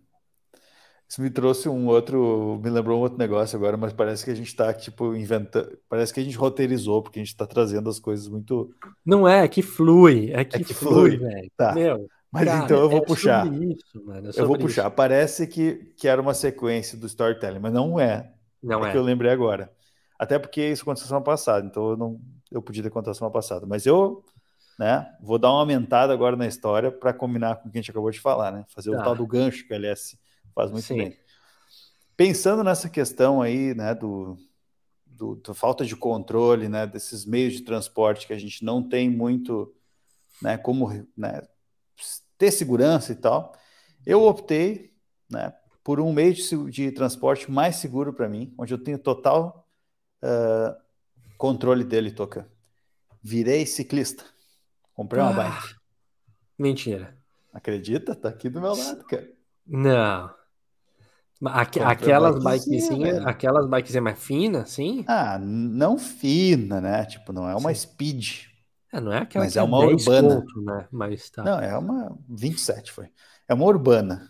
[SPEAKER 1] Isso me trouxe um outro, me lembrou um outro negócio agora, mas parece que a gente está tipo inventando, parece que a gente roteirizou porque a gente está trazendo as coisas muito.
[SPEAKER 2] Não é, é que flui, é que, é que flui, velho.
[SPEAKER 1] Tá. Meu, mas cara, então eu vou é puxar. Isso, mano, é eu vou puxar. Isso. Parece que, que era uma sequência do storytelling, mas não é.
[SPEAKER 2] Não é.
[SPEAKER 1] é. que eu lembrei agora. Até porque isso aconteceu semana passada, então eu não eu podia ter contado semana passada, mas eu né? Vou dar uma aumentada agora na história para combinar com o que a gente acabou de falar, né? Fazer tá. o tal do gancho que o LS Faz muito Sim. bem. Pensando nessa questão aí, né, do, do, da falta de controle, né, desses meios de transporte que a gente não tem muito, né, como né, ter segurança e tal, eu optei, né, por um meio de, de transporte mais seguro para mim, onde eu tenho total uh, controle dele, Toca. Virei ciclista. Comprei uma ah, bike.
[SPEAKER 2] Mentira.
[SPEAKER 1] Acredita? Tá aqui do meu lado, cara.
[SPEAKER 2] Não. Aqu aquelas bikezinhas, aquelas bikezinhas mais finas, sim?
[SPEAKER 1] Ah, não fina, né? Tipo, não é uma sim. speed.
[SPEAKER 2] É, não é aquela
[SPEAKER 1] mas é uma urbana.
[SPEAKER 2] Né? Mas tá.
[SPEAKER 1] Não, é uma 27 foi. É uma urbana.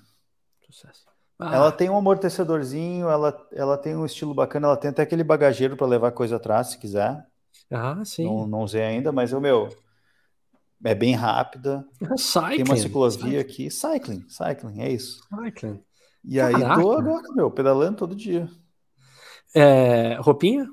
[SPEAKER 1] Sucesso. Ah. Ela tem um amortecedorzinho, ela, ela tem um estilo bacana, ela tem até aquele bagageiro para levar coisa atrás, se quiser.
[SPEAKER 2] Ah, sim.
[SPEAKER 1] Não, não usei ainda, mas o meu é bem rápida.
[SPEAKER 2] cycling,
[SPEAKER 1] tem uma ciclovia cycling. aqui. Cycling, cycling, é isso.
[SPEAKER 2] Cycling.
[SPEAKER 1] E Caraca. aí tô agora, meu, pedalando todo dia.
[SPEAKER 2] É, roupinha?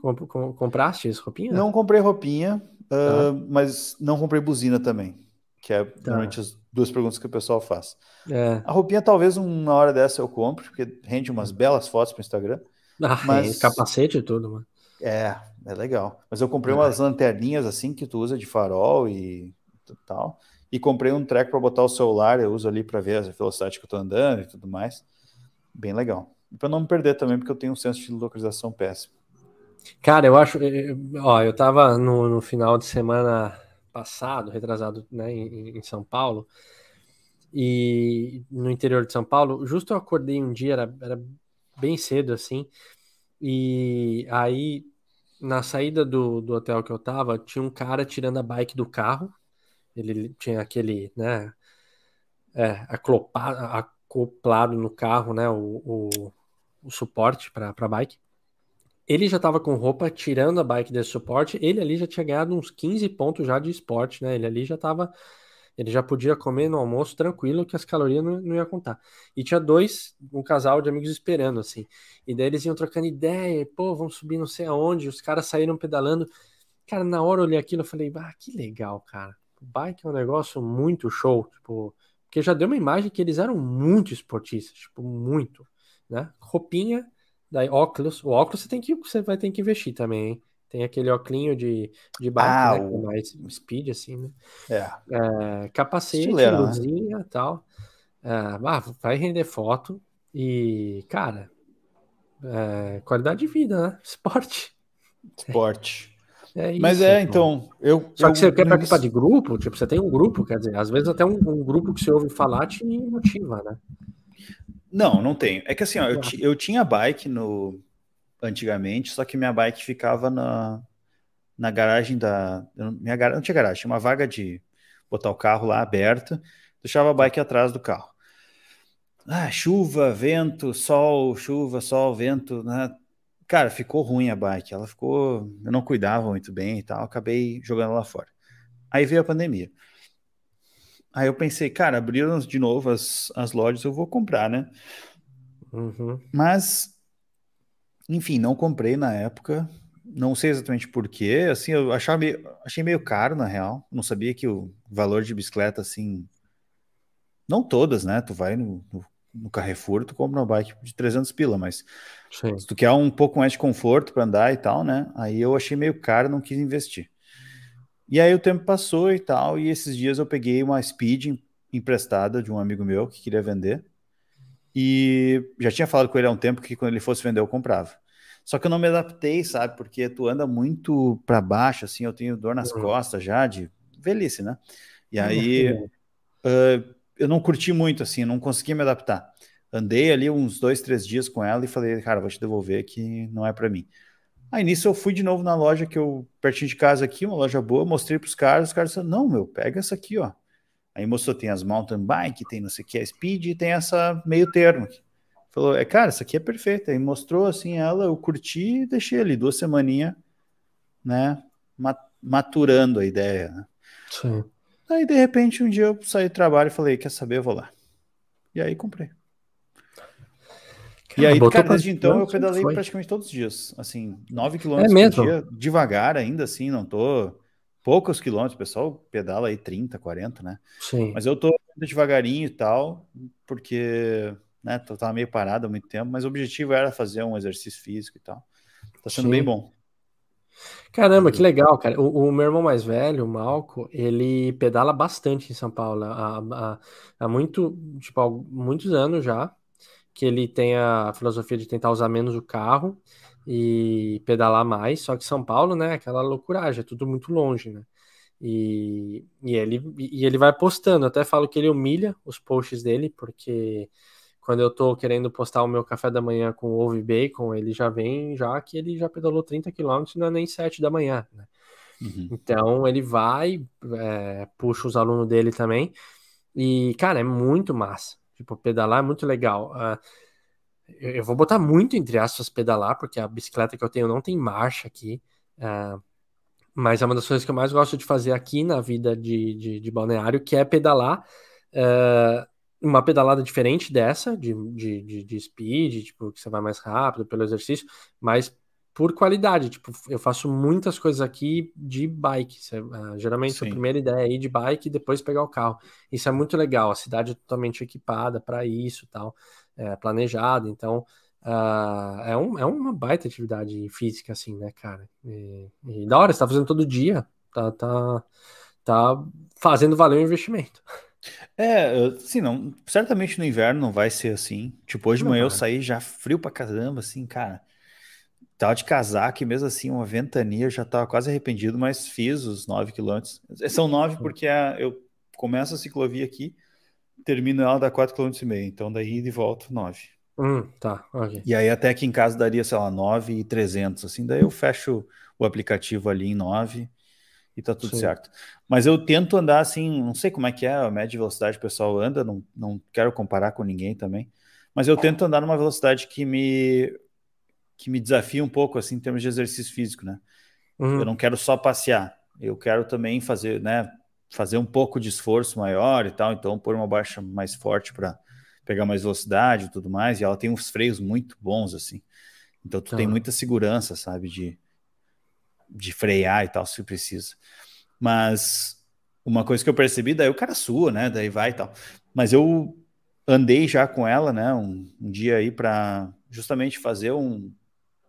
[SPEAKER 2] Compraste isso, roupinha?
[SPEAKER 1] Não comprei roupinha, uh, mas não comprei buzina também. Que é tá. normalmente as duas perguntas que o pessoal faz.
[SPEAKER 2] É.
[SPEAKER 1] A roupinha, talvez uma hora dessa eu compre, porque rende umas belas fotos para o Instagram.
[SPEAKER 2] Ah, mas... capacete e tudo, mano.
[SPEAKER 1] É, é legal. Mas eu comprei é. umas lanterninhas assim que tu usa de farol e tal. E comprei um treco para botar o celular, eu uso ali para ver a velocidade que eu tô andando e tudo mais bem legal. Para não me perder também, porque eu tenho um senso de localização péssimo.
[SPEAKER 2] Cara, eu acho. Ó, eu tava no, no final de semana passado, retrasado, né, em, em, São Paulo, e no interior de São Paulo, justo eu acordei um dia, era, era bem cedo assim, e aí na saída do, do hotel que eu tava, tinha um cara tirando a bike do carro, ele tinha aquele, né, é, aclopado, acoplado no carro, né, o, o, o suporte para a bike. Ele já estava com roupa tirando a bike desse suporte. Ele ali já tinha ganhado uns 15 pontos já de esporte, né? Ele ali já estava, ele já podia comer no almoço tranquilo que as calorias não, não ia contar. E tinha dois, um casal de amigos esperando assim. E daí eles iam trocando ideia, pô, vamos subir não sei aonde. Os caras saíram pedalando. Cara, na hora eu olhei aquilo, eu falei, ah, que legal, cara. Bike é um negócio muito show, tipo, porque já deu uma imagem que eles eram muito esportistas, tipo, muito, né? Roupinha, daí óculos. O óculos você, tem que, você vai ter que investir também, hein? Tem aquele óculos de, de bike, ah, né? O... mais speed, assim, né?
[SPEAKER 1] É.
[SPEAKER 2] é capacete, Estileira, né? luzinha e tal. É, ah, vai render foto e, cara, é, qualidade de vida, né? Esporte.
[SPEAKER 1] Esporte. É isso, Mas é, então, eu.
[SPEAKER 2] Só que você quer participar de grupo, tipo, você tem um grupo, quer dizer, às vezes até um, um grupo que você ouve falar te motiva, né?
[SPEAKER 1] Não, não tenho. É que assim, ó, eu, eu tinha bike no antigamente, só que minha bike ficava na, na garagem da. Minha garagem não tinha garagem, tinha uma vaga de botar o carro lá aberta, deixava a bike atrás do carro. Ah, chuva, vento, sol, chuva, sol, vento, né? Cara, ficou ruim a bike. Ela ficou. Eu não cuidava muito bem e tal. Acabei jogando lá fora. Aí veio a pandemia. Aí eu pensei, cara, abriram de novo as, as lojas, eu vou comprar, né?
[SPEAKER 2] Uhum.
[SPEAKER 1] Mas, enfim, não comprei na época. Não sei exatamente porquê. Assim, eu achava meio, achei meio caro, na real. Não sabia que o valor de bicicleta, assim. Não todas, né? Tu vai no, no no Carrefour, tu compra uma bike de 300 pila, mas Sim. se tu quer um pouco mais de conforto para andar e tal, né? Aí eu achei meio caro, não quis investir. E aí o tempo passou e tal, e esses dias eu peguei uma Speed emprestada de um amigo meu que queria vender. E já tinha falado com ele há um tempo que quando ele fosse vender eu comprava. Só que eu não me adaptei, sabe? Porque tu anda muito para baixo, assim, eu tenho dor nas uhum. costas já de velhice, né? E aí uh, eu não curti muito, assim, não consegui me adaptar. Andei ali uns dois, três dias com ela e falei, cara, vou te devolver que não é para mim. Aí nisso eu fui de novo na loja que eu, pertinho de casa aqui, uma loja boa, mostrei para os caras, os caras disseram, não, meu, pega essa aqui, ó. Aí mostrou, tem as mountain bike, tem não sei o que, a speed, e tem essa meio termo. Falou, é, cara, essa aqui é perfeita. Aí mostrou assim ela, eu curti e deixei ali duas semaninhas, né, maturando a ideia. Né? Sim. Aí de repente um dia eu saí do trabalho e falei, quer saber, eu vou lá. E aí comprei. E aí, cara, desde então eu pedalei praticamente todos os dias. Assim, 9 quilômetros é por dia, devagar ainda, assim, não tô. Poucos quilômetros, o pessoal pedala aí 30, 40, né? Sim. Mas eu tô devagarinho e tal, porque, né, tava meio parado há muito tempo, mas o objetivo era fazer um exercício físico e tal. Tá sendo Sim. bem bom.
[SPEAKER 2] Caramba, que legal, cara. O, o, meu irmão mais velho, o Malco, ele pedala bastante em São Paulo. Há, há, há muito, tipo, há muitos anos já que ele tem a filosofia de tentar usar menos o carro e pedalar mais, só que São Paulo, né, aquela loucuragem, é tudo muito longe, né? E, e, ele, e ele vai postando, até falo que ele humilha os posts dele, porque quando eu tô querendo postar o meu café da manhã com ovo e bacon, ele já vem já que ele já pedalou 30 km, não é nem 7 da manhã, né? Uhum. Então ele vai, é, puxa os alunos dele também, e cara, é muito massa. Tipo, pedalar é muito legal. Uh, eu vou botar muito entre aspas pedalar, porque a bicicleta que eu tenho não tem marcha aqui. Uh, mas é uma das coisas que eu mais gosto de fazer aqui na vida de, de, de balneário, que é pedalar. Uh, uma pedalada diferente dessa, de, de, de, speed, tipo, que você vai mais rápido pelo exercício, mas por qualidade. Tipo, eu faço muitas coisas aqui de bike. Uh, geralmente Sim. a primeira ideia é ir de bike e depois pegar o carro. Isso é muito legal. A cidade é totalmente equipada para isso, tal, é, planejada. Então, uh, é, um, é uma baita atividade física, assim, né, cara? E, e da hora, você tá fazendo todo dia. Tá, tá, tá fazendo valer o investimento.
[SPEAKER 1] É, sim, não, certamente no inverno não vai ser assim. Tipo, hoje de manhã eu saí já frio pra caramba, assim, cara. Tava de casaco e mesmo assim, uma ventania, eu já tava quase arrependido, mas fiz os 9 quilômetros. São 9 porque a, eu começo a ciclovia aqui, termino ela dá 4 km e meio, então daí de volta 9.
[SPEAKER 2] Hum, tá, ok.
[SPEAKER 1] E aí até aqui em casa daria, sei lá, 9 e 300, assim, daí eu fecho o aplicativo ali em 9 e tá tudo Sim. certo. Mas eu tento andar assim, não sei como é que é a média velocidade que o pessoal anda, não, não quero comparar com ninguém também, mas eu tento andar numa velocidade que me que me desafia um pouco assim em termos de exercício físico, né? Uhum. Eu não quero só passear, eu quero também fazer, né, fazer um pouco de esforço maior e tal, então pôr uma baixa mais forte para pegar mais velocidade e tudo mais, e ela tem uns freios muito bons assim. Então tu tem tá. muita segurança, sabe, de de frear e tal se precisa. Mas uma coisa que eu percebi, daí o cara sua, né? Daí vai e tal. Mas eu andei já com ela, né? Um, um dia aí para justamente fazer um,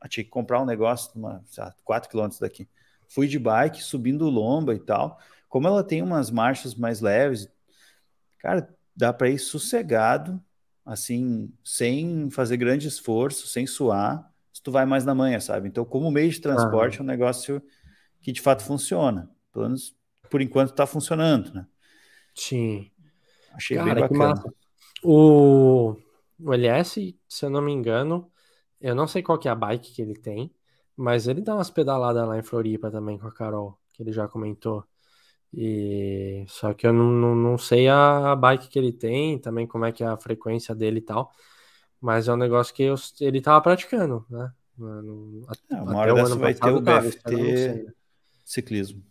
[SPEAKER 1] eu tinha que comprar um negócio, uma, 4 quilômetros daqui. Fui de bike, subindo lomba e tal. Como ela tem umas marchas mais leves, cara, dá para ir sossegado, assim, sem fazer grande esforço, sem suar, se tu vai mais na manhã, sabe? Então, como meio de transporte, é um negócio que de fato funciona. Pelo menos por enquanto está funcionando, né?
[SPEAKER 2] Sim.
[SPEAKER 1] Achei Cara, bem bacana.
[SPEAKER 2] O, o LS, se eu não me engano, eu não sei qual que é a bike que ele tem, mas ele dá umas pedaladas lá em Floripa também com a Carol, que ele já comentou. E só que eu não, não, não sei a, bike que ele tem, também como é que é a frequência dele e tal. Mas é um negócio que eu, ele tava praticando, né?
[SPEAKER 1] No, é, uma hora dessa vai ter o BFT né? ciclismo.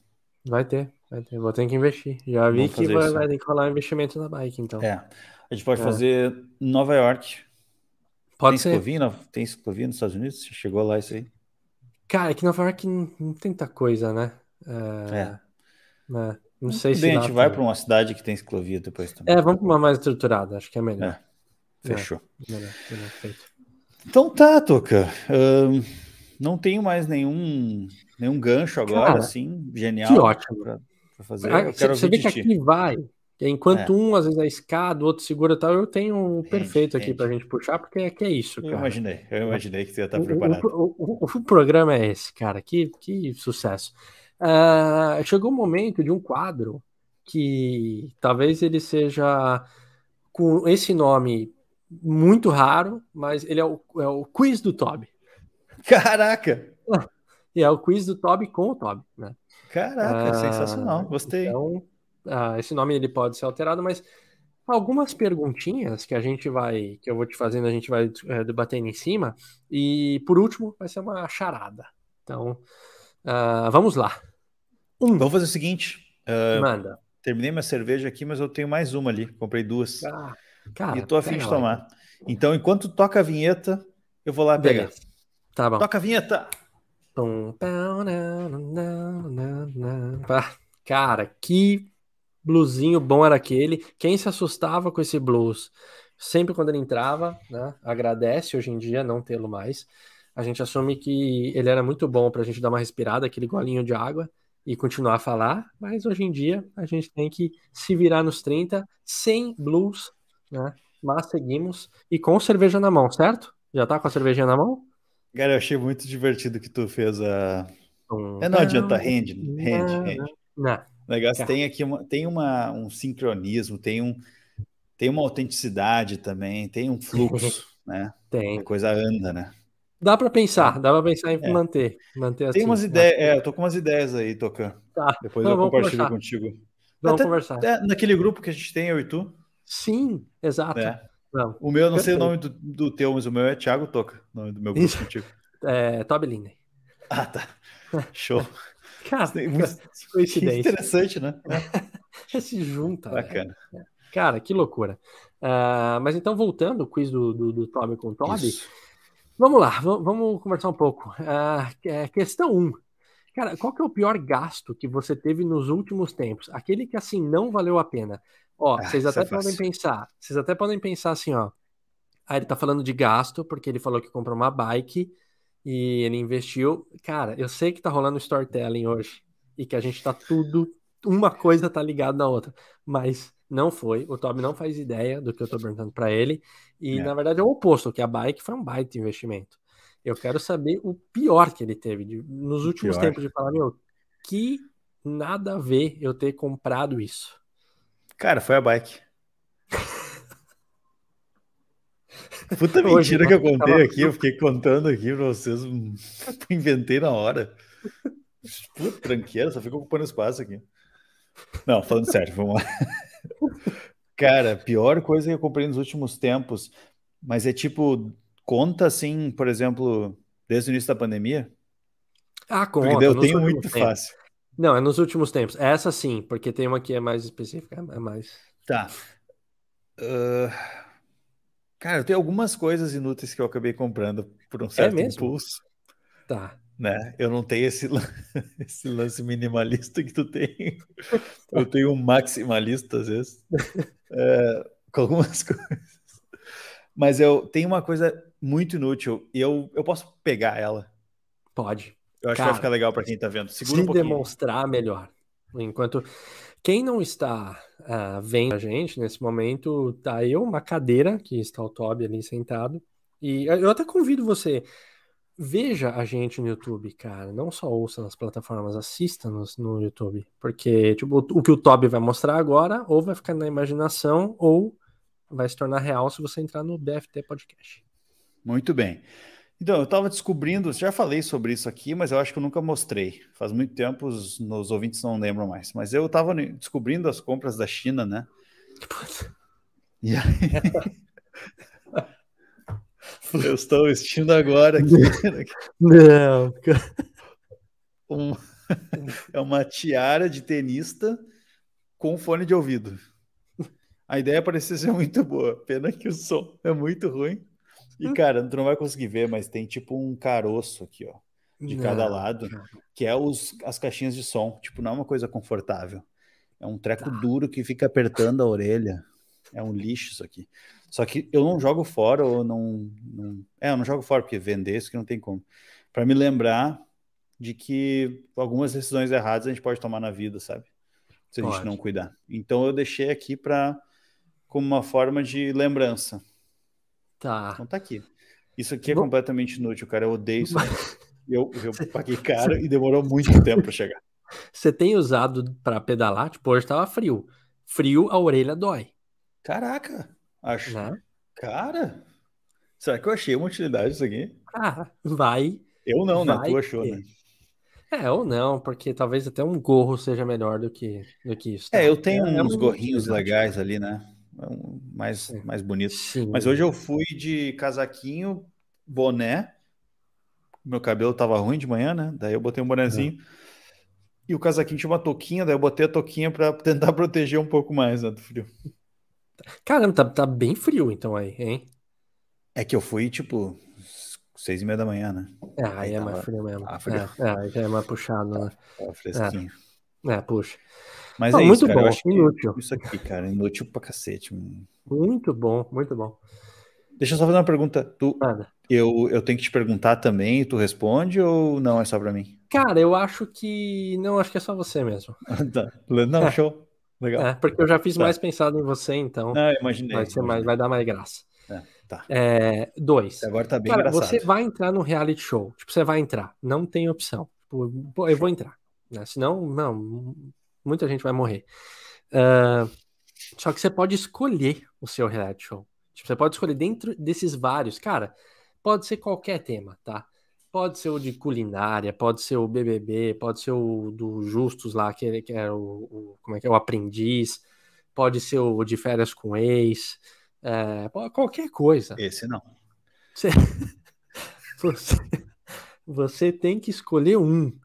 [SPEAKER 2] Vai ter, vai ter. Vou ter que investir. Já vi que vai, vai, ter que rolar investimento na bike, então.
[SPEAKER 1] É. A gente pode é. fazer Nova York, Pode tem ser. Ciclovia, tem ciclovia nos Estados Unidos? Você chegou lá isso aí?
[SPEAKER 2] Cara, aqui é Nova York não, não tem tanta coisa, né? É. é.
[SPEAKER 1] Né? Não sei se. Bem, a gente vai para uma cidade que tem ciclovia depois também.
[SPEAKER 2] É, vamos para uma mais estruturada, acho que é melhor.
[SPEAKER 1] Fechou. É, melhor, melhor, feito. Então tá, Toca. Um, não tenho mais nenhum, nenhum gancho agora, Cara, assim, genial.
[SPEAKER 2] Que ótimo. Pra, pra fazer. Ah, você vê que aqui vai Enquanto é. um às vezes é escada, o outro segura tal, eu tenho um perfeito aqui para a gente puxar, porque é que é isso, cara.
[SPEAKER 1] Eu imaginei, eu imaginei que você ia estar preparado.
[SPEAKER 2] O, o, o, o, programa é esse, cara, que, que sucesso. Uh, chegou o um momento de um quadro que talvez ele seja com esse nome muito raro, mas ele é o, é o quiz do Toby.
[SPEAKER 1] Caraca!
[SPEAKER 2] E é o quiz do Toby com o Toby, né?
[SPEAKER 1] Caraca, ah, sensacional, gostei.
[SPEAKER 2] Então, ah, esse nome ele pode ser alterado, mas algumas perguntinhas que a gente vai, que eu vou te fazendo, a gente vai é, debatendo em cima. E por último, vai ser uma charada. Então, uh, vamos lá.
[SPEAKER 1] Um. Vamos fazer o seguinte.
[SPEAKER 2] Uh, Manda.
[SPEAKER 1] Terminei minha cerveja aqui, mas eu tenho mais uma ali. Comprei duas. Ah, cara, e tô afim de tomar. Então, enquanto toca a vinheta, eu vou lá pegar. Beleza.
[SPEAKER 2] Tá bom.
[SPEAKER 1] Toca a vinheta.
[SPEAKER 2] Cara, que bluesinho bom era aquele. Quem se assustava com esse blues? Sempre quando ele entrava, né? Agradece hoje em dia não tê-lo mais. A gente assume que ele era muito bom para a gente dar uma respirada, aquele golinho de água e continuar a falar, mas hoje em dia a gente tem que se virar nos 30 sem blues, né? Mas seguimos e com cerveja na mão, certo? Já tá com a cervejinha na mão?
[SPEAKER 1] Cara, eu achei muito divertido que tu fez a. Um... É, não adianta, rende, rende, rende. Não. O negócio tem aqui uma, tem uma, um sincronismo, tem, um, tem uma autenticidade também, tem um fluxo, né?
[SPEAKER 2] Tem.
[SPEAKER 1] A coisa anda, né?
[SPEAKER 2] Dá para pensar, dá para pensar em é. manter, manter
[SPEAKER 1] assim. Tem umas ideias, é, eu tô com umas ideias aí, Tocan. Tá. Depois não, eu compartilho conversar. contigo.
[SPEAKER 2] Vamos Até, conversar.
[SPEAKER 1] É, naquele grupo que a gente tem, eu e tu.
[SPEAKER 2] Sim, exato.
[SPEAKER 1] É. Não. O meu, eu não Perfeito. sei o nome do, do teu, mas o meu é Thiago Toca, o nome do meu grupo Isso. contigo.
[SPEAKER 2] É, Toby Linden.
[SPEAKER 1] Ah, tá. Show.
[SPEAKER 2] Cara, coincidência.
[SPEAKER 1] interessante, né?
[SPEAKER 2] Se junta.
[SPEAKER 1] Bacana.
[SPEAKER 2] Né? Cara, que loucura. Uh, mas então, voltando, o quiz do, do, do Toby com o Toby. Isso. Vamos lá, vamos conversar um pouco. Uh, questão 1. Um. Cara, qual que é o pior gasto que você teve nos últimos tempos? Aquele que, assim, não valeu a pena. Ó, ah, vocês até é podem pensar, vocês até podem pensar assim, ó. Ah, ele tá falando de gasto, porque ele falou que comprou uma bike e ele investiu. Cara, eu sei que tá rolando storytelling hoje e que a gente tá tudo, uma coisa tá ligada na outra, mas não foi. O Toby não faz ideia do que eu tô perguntando para ele. E é. na verdade é o oposto, que a bike foi um baita investimento. Eu quero saber o pior que ele teve de, nos últimos pior. tempos de falar, meu, que nada a ver eu ter comprado isso.
[SPEAKER 1] Cara, foi a bike. Puta mentira Hoje, que eu contei tava... aqui, eu fiquei contando aqui pra vocês, inventei na hora. Puta, tranqueira, só fica ocupando espaço aqui. Não, falando sério, vamos lá. Cara, pior coisa que eu comprei nos últimos tempos, mas é tipo, conta assim, por exemplo, desde o início da pandemia?
[SPEAKER 2] Ah, conta.
[SPEAKER 1] Porque eu tenho muito tempos. fácil.
[SPEAKER 2] Não, é nos últimos tempos. Essa sim, porque tem uma que é mais específica, é mais.
[SPEAKER 1] Tá. Uh... Cara, eu tenho algumas coisas inúteis que eu acabei comprando por um é certo é impulso.
[SPEAKER 2] Tá
[SPEAKER 1] né? Eu não tenho esse, esse lance minimalista que tu tem. Eu tenho um maximalista às vezes, é, com algumas coisas. Mas eu tenho uma coisa muito inútil e eu, eu posso pegar ela.
[SPEAKER 2] Pode.
[SPEAKER 1] Eu acho Cara, que vai ficar legal para quem tá vendo.
[SPEAKER 2] Segura se um demonstrar melhor. Enquanto quem não está uh, vendo a gente nesse momento, tá eu, uma cadeira que está o Toby ali sentado. E eu até convido você veja a gente no YouTube, cara. Não só ouça nas plataformas, assista-nos no YouTube. Porque, tipo, o que o Toby vai mostrar agora, ou vai ficar na imaginação, ou vai se tornar real se você entrar no BFT Podcast.
[SPEAKER 1] Muito bem. Então, eu estava descobrindo, já falei sobre isso aqui, mas eu acho que eu nunca mostrei. Faz muito tempo, os, os ouvintes não lembram mais. Mas eu estava descobrindo as compras da China, né? E aí... Eu estou vestindo agora aqui.
[SPEAKER 2] Não.
[SPEAKER 1] Um, é uma tiara de tenista com fone de ouvido. A ideia parecia ser muito boa, pena que o som é muito ruim. E, cara, tu não vai conseguir ver, mas tem tipo um caroço aqui, ó, de não. cada lado, que é os, as caixinhas de som. Tipo, não é uma coisa confortável. É um treco tá. duro que fica apertando a orelha. É um lixo isso aqui. Só que eu não jogo fora ou não, não... É, eu não jogo fora porque vender isso que não tem como. Para me lembrar de que algumas decisões erradas a gente pode tomar na vida, sabe? Se a pode. gente não cuidar. Então eu deixei aqui para como uma forma de lembrança.
[SPEAKER 2] Tá.
[SPEAKER 1] Então tá aqui. Isso aqui é Bom... completamente inútil, cara. Eu odeio isso. eu, eu paguei caro e demorou muito tempo para chegar.
[SPEAKER 2] Você tem usado para pedalar? Tipo, hoje tava frio. Frio, a orelha dói.
[SPEAKER 1] Caraca! Acho. Né? Cara, será que eu achei uma utilidade isso aqui?
[SPEAKER 2] Ah, vai.
[SPEAKER 1] Eu não, né? Tu achou, né?
[SPEAKER 2] É, ou não, porque talvez até um gorro seja melhor do que, do que isso.
[SPEAKER 1] Tá? É, eu tenho é, uns é gorrinhos legais ali, né? É mais, mais bonito. Sim. Mas hoje eu fui de casaquinho, boné. Meu cabelo tava ruim de manhã, né? Daí eu botei um bonezinho. É. E o casaquinho tinha uma touquinha, daí eu botei a touquinha para tentar proteger um pouco mais né, do frio.
[SPEAKER 2] Caramba, tá, tá bem frio então aí, hein?
[SPEAKER 1] É que eu fui, tipo, seis e meia da manhã, né?
[SPEAKER 2] É, aí, aí é tava... mais frio mesmo. Ah, frio. É, é, aí já é mais puxado, né? Fresquinho. É, é puxa.
[SPEAKER 1] Mas é muito isso, cara, bom, inútil. Isso aqui, cara, inútil pra cacete.
[SPEAKER 2] Muito bom, muito bom.
[SPEAKER 1] Deixa eu só fazer uma pergunta. Tu, eu, eu tenho que te perguntar também, tu responde ou não é só pra mim?
[SPEAKER 2] Cara, eu acho que. Não, acho que é só você mesmo.
[SPEAKER 1] tá. Não, é. show. Legal.
[SPEAKER 2] É, porque eu já fiz tá. mais pensado em você, então.
[SPEAKER 1] Ah, imaginei.
[SPEAKER 2] Vai,
[SPEAKER 1] ser
[SPEAKER 2] Mais, vai dar mais graça.
[SPEAKER 1] É, tá.
[SPEAKER 2] É, dois.
[SPEAKER 1] Agora tá bem
[SPEAKER 2] Cara,
[SPEAKER 1] engraçado.
[SPEAKER 2] você vai entrar no reality show. Tipo, você vai entrar. Não tem opção. Tipo, eu vou entrar. Né? Senão, não, muita gente vai morrer. Uh, só que você pode escolher o seu reality show. Tipo, você pode escolher dentro desses vários. Cara, pode ser qualquer tema, tá? Pode ser o de culinária, pode ser o BBB, pode ser o do Justus lá, que, que é o, o, como é que é, o aprendiz, pode ser o de férias com ex, é, qualquer coisa.
[SPEAKER 1] Esse não.
[SPEAKER 2] Você, você, você tem que escolher um.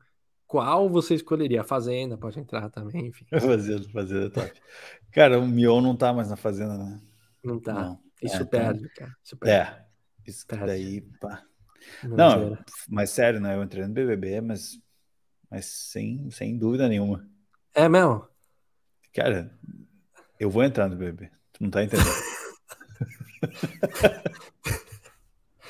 [SPEAKER 2] Qual você escolheria? A Fazenda pode entrar também, enfim.
[SPEAKER 1] Fazenda, Fazenda é top. Cara, o Mion não tá mais na Fazenda, né?
[SPEAKER 2] Não tá. Não. Isso é, perde, então... cara. Isso perde.
[SPEAKER 1] É. Isso perde. daí, pá. Não, mas sério, né? Eu entrei no BBB, mas, mas sem, sem dúvida nenhuma.
[SPEAKER 2] É mesmo?
[SPEAKER 1] Cara, eu vou entrar no BBB. Tu não tá entendendo.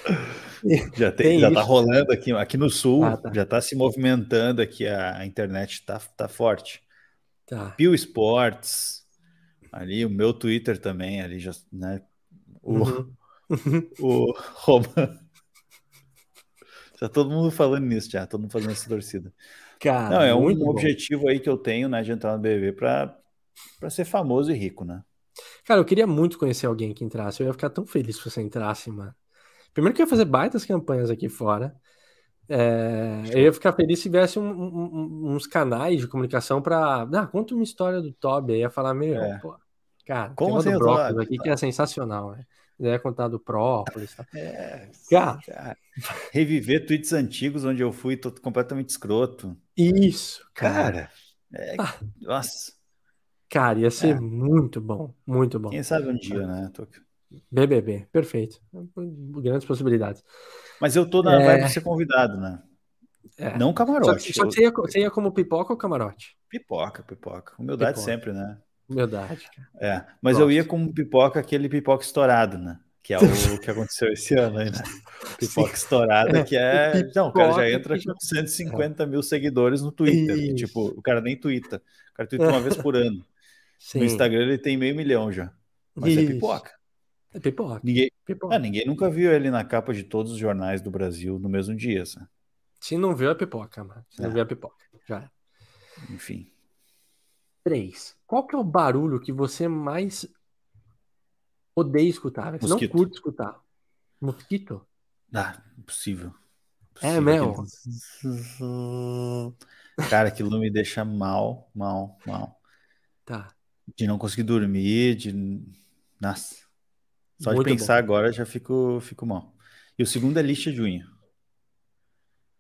[SPEAKER 1] já tem, tem já tá rolando aqui, aqui no sul, ah, tá. já tá se movimentando aqui, a, a internet tá, tá forte.
[SPEAKER 2] Tá.
[SPEAKER 1] Pio Sports, ali o meu Twitter também, ali já, né? O, uhum. o Roman já todo mundo falando nisso, já, todo mundo fazendo essa torcida. Cara, Não, é um bom. objetivo aí que eu tenho, né, de entrar no BBB para ser famoso e rico, né?
[SPEAKER 2] Cara, eu queria muito conhecer alguém que entrasse. Eu ia ficar tão feliz se você entrasse, mano. Primeiro que eu ia fazer baitas campanhas aqui fora. É, eu ia ficar feliz se tivesse um, um, uns canais de comunicação para. Ah, conta uma história do Toby. Aí ia falar, meu, é. pô, cara, Como tem do assim, aqui que é sensacional, né? né, contar do própolis. Tá?
[SPEAKER 1] É, cara, cara, reviver tweets antigos onde eu fui tô completamente escroto.
[SPEAKER 2] Isso,
[SPEAKER 1] cara. cara é, ah, nossa.
[SPEAKER 2] Cara, ia ser é. muito bom, muito bom.
[SPEAKER 1] Quem sabe um dia, né, Tóquio?
[SPEAKER 2] BBB, perfeito. Grandes possibilidades.
[SPEAKER 1] Mas eu tô na é... vibe de ser convidado, né? É. Não camarote.
[SPEAKER 2] Só, só você ia, você ia, como pipoca ou camarote?
[SPEAKER 1] Pipoca, pipoca. Humildade pipoca. sempre, né?
[SPEAKER 2] Humildade.
[SPEAKER 1] É, mas Gosto. eu ia com pipoca, aquele pipoca estourado, né? Que é o que aconteceu esse ano aí, né? Pipoca Sim. estourada, que é. Pipoca não, o cara já entra com 150 é. mil seguidores no Twitter. Tipo, o cara nem twitta. O cara twitta uma vez por ano. Sim. No Instagram ele tem meio milhão já. Mas Isso. é pipoca.
[SPEAKER 2] É pipoca.
[SPEAKER 1] Ninguém,
[SPEAKER 2] pipoca.
[SPEAKER 1] Ah, ninguém nunca viu ele na capa de todos os jornais do Brasil no mesmo dia. Sabe?
[SPEAKER 2] Se não viu, é pipoca, mano. Se é. não viu, é pipoca. Já.
[SPEAKER 1] Enfim.
[SPEAKER 2] 3. Qual que é o barulho que você mais odeia escutar? Você não curte escutar? Mosquito?
[SPEAKER 1] Ah, impossível.
[SPEAKER 2] É mesmo?
[SPEAKER 1] Cara, aquilo me deixa mal, mal, mal.
[SPEAKER 2] Tá.
[SPEAKER 1] De não conseguir dormir, de. Nossa. Só Muito de pensar bom. agora já fico, fico mal. E o segundo é lixa de unha.